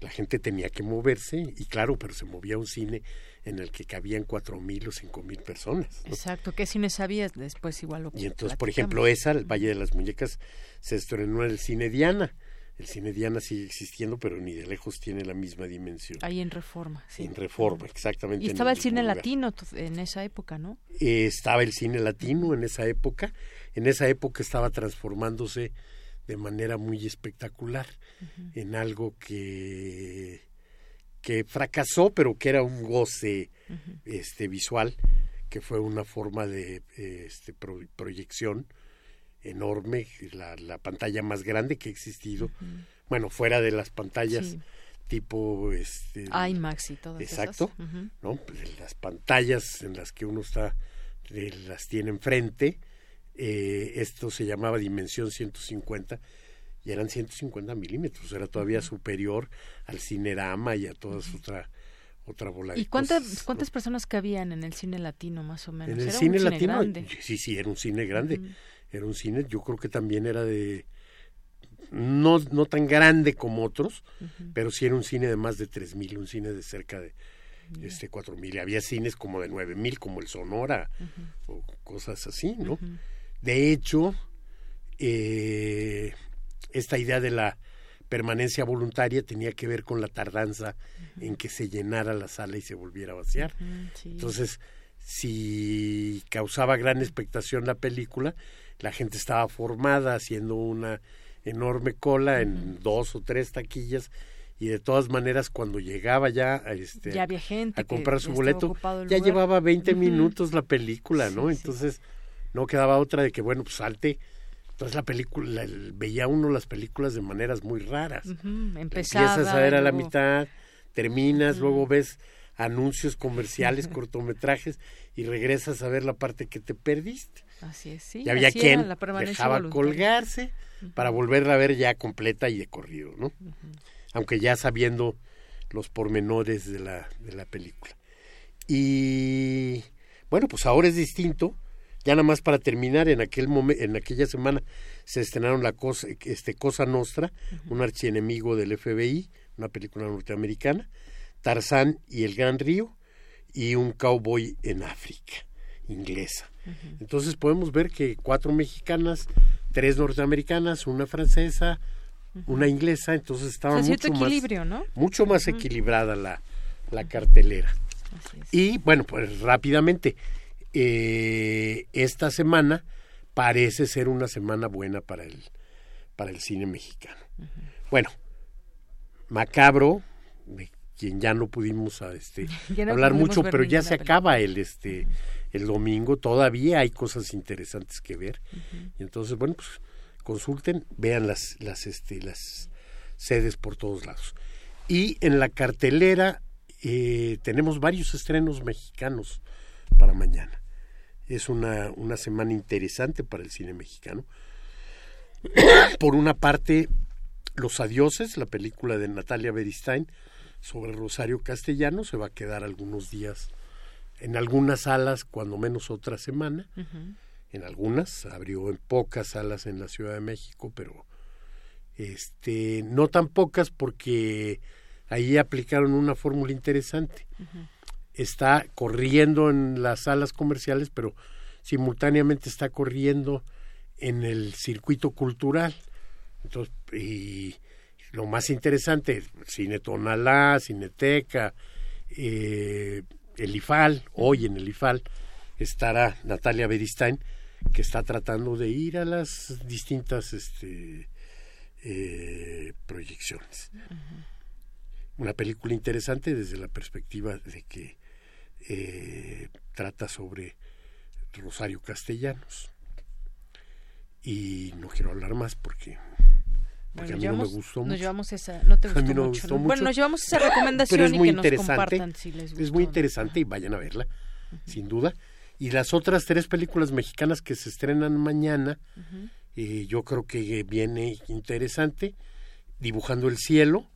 La gente tenía que moverse, y claro, pero se movía un cine en el que cabían cuatro mil o cinco mil personas. Exacto, ¿qué cine sabías? Después igual lo Y entonces, por ejemplo, esa, El Valle de las Muñecas, se estrenó en el cine Diana el cine Diana sigue existiendo, pero ni de lejos tiene la misma dimensión. Ahí en Reforma, sí. En Reforma, exactamente. Y estaba el, cine latino en esa época, ¿no? Eh, estaba el cine latino en esa época. En esa época estaba transformándose de manera muy espectacular en algo que que fracasó, pero que era un goce este visual, que fue una forma de este, proyección enorme, la, la pantalla más grande que ha existido. Bueno, fuera de las pantallas tipo este IMAX y todo exacto no pues, las pantallas en las que uno está las tiene enfrente eh, esto se llamaba dimensión 150 y eran 150 milímetros era todavía superior al cinerama y a toda otra otra bola de ¿Y cuántas, cuántas personas cabían en el cine latino, más o menos? En el ¿Era cine un latino, grande? sí, sí, era un cine grande. Era un cine, yo creo que también era de no, no tan grande como otros, pero sí era un cine de más de tres mil, un cine de cerca de este cuatro mil. Había cines como de nueve mil, como el Sonora, o cosas así, ¿no? De hecho, eh, esta idea de la permanencia voluntaria tenía que ver con la tardanza en que se llenara la sala y se volviera a vaciar. Entonces, si causaba gran expectación la película, la gente estaba formada haciendo una enorme cola en dos o tres taquillas y de todas maneras cuando llegaba ya a, este, Ya había gente a comprar su boleto ya llevaba 20 Ujú. minutos la película, ¿no? Sí, sí. Entonces no quedaba otra de que bueno, pues salte. Entonces la película, el- veía uno las películas de maneras muy raras. Ujú, Empiezas empezaba, a ver a la mitad, terminas, luego ves anuncios comerciales, cortometrajes y regresas a ver la parte que te perdiste. Así es, sí. y había así era quien la dejaba voluntaria. colgarse para volverla a ver ya completa y de corrido, ¿no? Aunque ya sabiendo los pormenores de la, de la película. Y bueno, pues ahora es distinto. Ya nada más para terminar, en aquel momen- en aquella semana se estrenaron la cosa, este Cosa Nostra, un archienemigo del FBI, una película norteamericana, Tarzán y el Gran Río y un cowboy en África, inglesa. Entonces podemos ver que cuatro mexicanas, tres norteamericanas, una francesa, una inglesa, entonces estaba O sea, mucho más equilibrio, ¿no? mucho más equilibrada la, la cartelera. Y bueno, pues rápidamente, eh, esta semana parece ser una semana buena para el, para el cine mexicano. Bueno, Macabro, de quien ya no pudimos a, este, no hablar pudimos mucho, pero ya se película. acaba el, este, el domingo, todavía hay cosas interesantes que ver. Y entonces, bueno, pues consulten, vean las, las, este, las sedes por todos lados. Y en la cartelera eh, tenemos varios estrenos mexicanos para mañana. Es una, una semana interesante para el cine mexicano. por una parte, Los Adioses, la película de Natalia Beristain sobre Rosario Castellano, se va a quedar algunos días en algunas salas, cuando menos otra semana. En algunas, abrió en pocas salas en la Ciudad de México, pero este no tan pocas porque ahí aplicaron una fórmula interesante. Está corriendo en las salas comerciales, pero simultáneamente está corriendo en el circuito cultural. Entonces, y lo más interesante, Cine Tonalá, Cineteca, eh, el IFAL, hoy en el IFAL estará Natalia Beristain, que está tratando de ir a las distintas este, eh, proyecciones. Una película interesante desde la perspectiva de que eh, trata sobre Rosario Castellanos. Y no quiero hablar más porque, porque Bueno, a mí llevamos- no me gustó nos mucho. llevamos esa- no te A mí gustó no mucho, gustó ¿no? mucho. Bueno, nos llevamos esa recomendación Pero es y muy que nos interesante. compartan si les Es gustó, muy ¿no? interesante y vayan a verla, sin duda. Y las otras tres películas mexicanas que se estrenan mañana, eh, yo creo que viene interesante. Dibujando el cielo,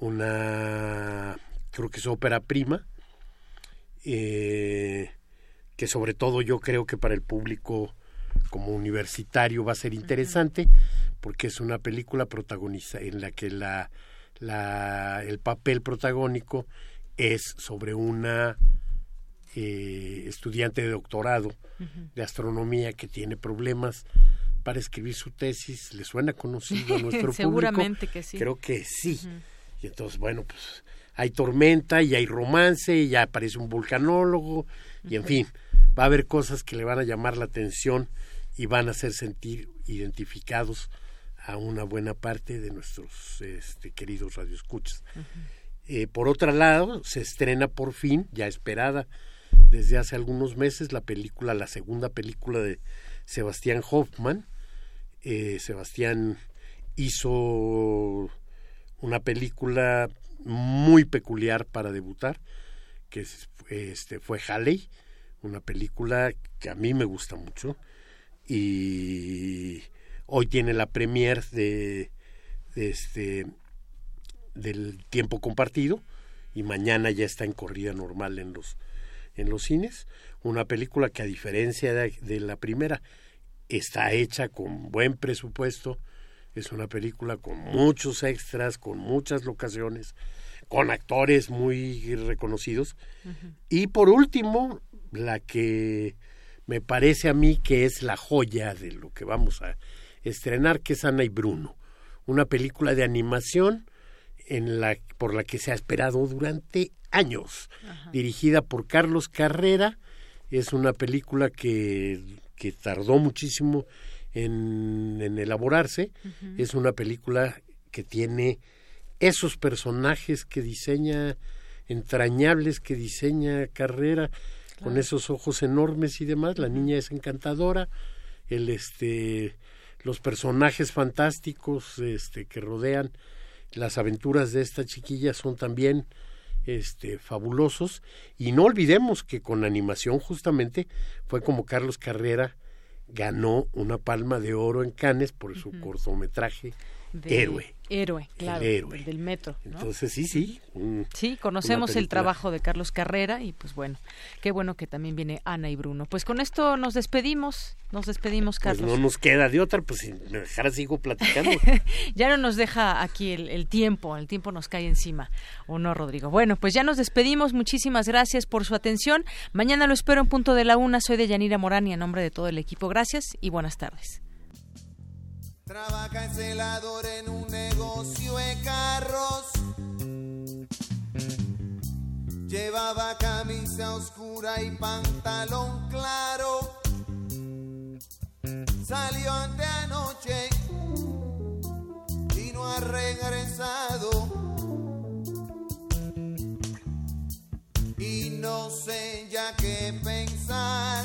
una, creo que es ópera prima, eh, que sobre todo yo creo que para el público como universitario va a ser interesante, porque es una película protagonista en la que la, la, el papel protagónico es sobre una eh, estudiante de doctorado de astronomía que tiene problemas para escribir su tesis. ¿Le suena conocido a nuestro Seguramente público? que sí. Creo que sí. Y entonces, bueno, pues hay tormenta y hay romance y ya aparece un vulcanólogo y en fin, va a haber cosas que le van a llamar la atención y van a hacer sentir identificados a una buena parte de nuestros este, queridos radioescuchas. Eh, por otro lado, se estrena por fin, ya esperada desde hace algunos meses, la película, la segunda película de Sebastián Hoffman. Eh, Sebastián hizo una película muy peculiar para debutar, que es- este, fue Halley, una película que a mí me gusta mucho y hoy tiene la premier de, de este del tiempo compartido y mañana ya está en corrida normal en los, en los cines. Una película que a diferencia de, la primera está hecha con buen presupuesto, es una película con muchos extras, con muchas locaciones, con actores muy reconocidos. Y por último, la que me parece a mí que es la joya de lo que vamos a estrenar, que es Ana y Bruno, una película de animación en la, por la que se ha esperado durante años, dirigida por Carlos Carrera. Es una película que, que tardó muchísimo en, en elaborarse. Es una película que tiene esos personajes que diseña, entrañables que diseña Carrera, con esos ojos enormes y demás. La niña es encantadora. El, este, los personajes fantásticos este, que rodean las aventuras de esta chiquilla son también este, fabulosos. Y no olvidemos que con animación justamente fue como Carlos Carrera ganó una palma de oro en Cannes por su cortometraje Héroe. Héroe, claro, del metro. Entonces, sí, sí. sí, conocemos el trabajo de Carlos Carrera y pues bueno, qué bueno que también viene Ana y Bruno. Pues con esto nos despedimos, nos despedimos, pues Carlos. no nos queda de otra, pues si me dejara sigo platicando. ya no nos deja aquí el, tiempo, el tiempo nos cae encima, ¿o no, Rodrigo? Bueno, pues ya nos despedimos, muchísimas gracias por su atención. Mañana lo espero en punto de la una, soy de Yanira Morán y a nombre de todo el equipo, gracias y buenas tardes. Trabaja en celador en un negocio de carros. Llevaba camisa oscura y pantalón claro. Salió ante anoche y no ha regresado. Y no sé ya qué pensar,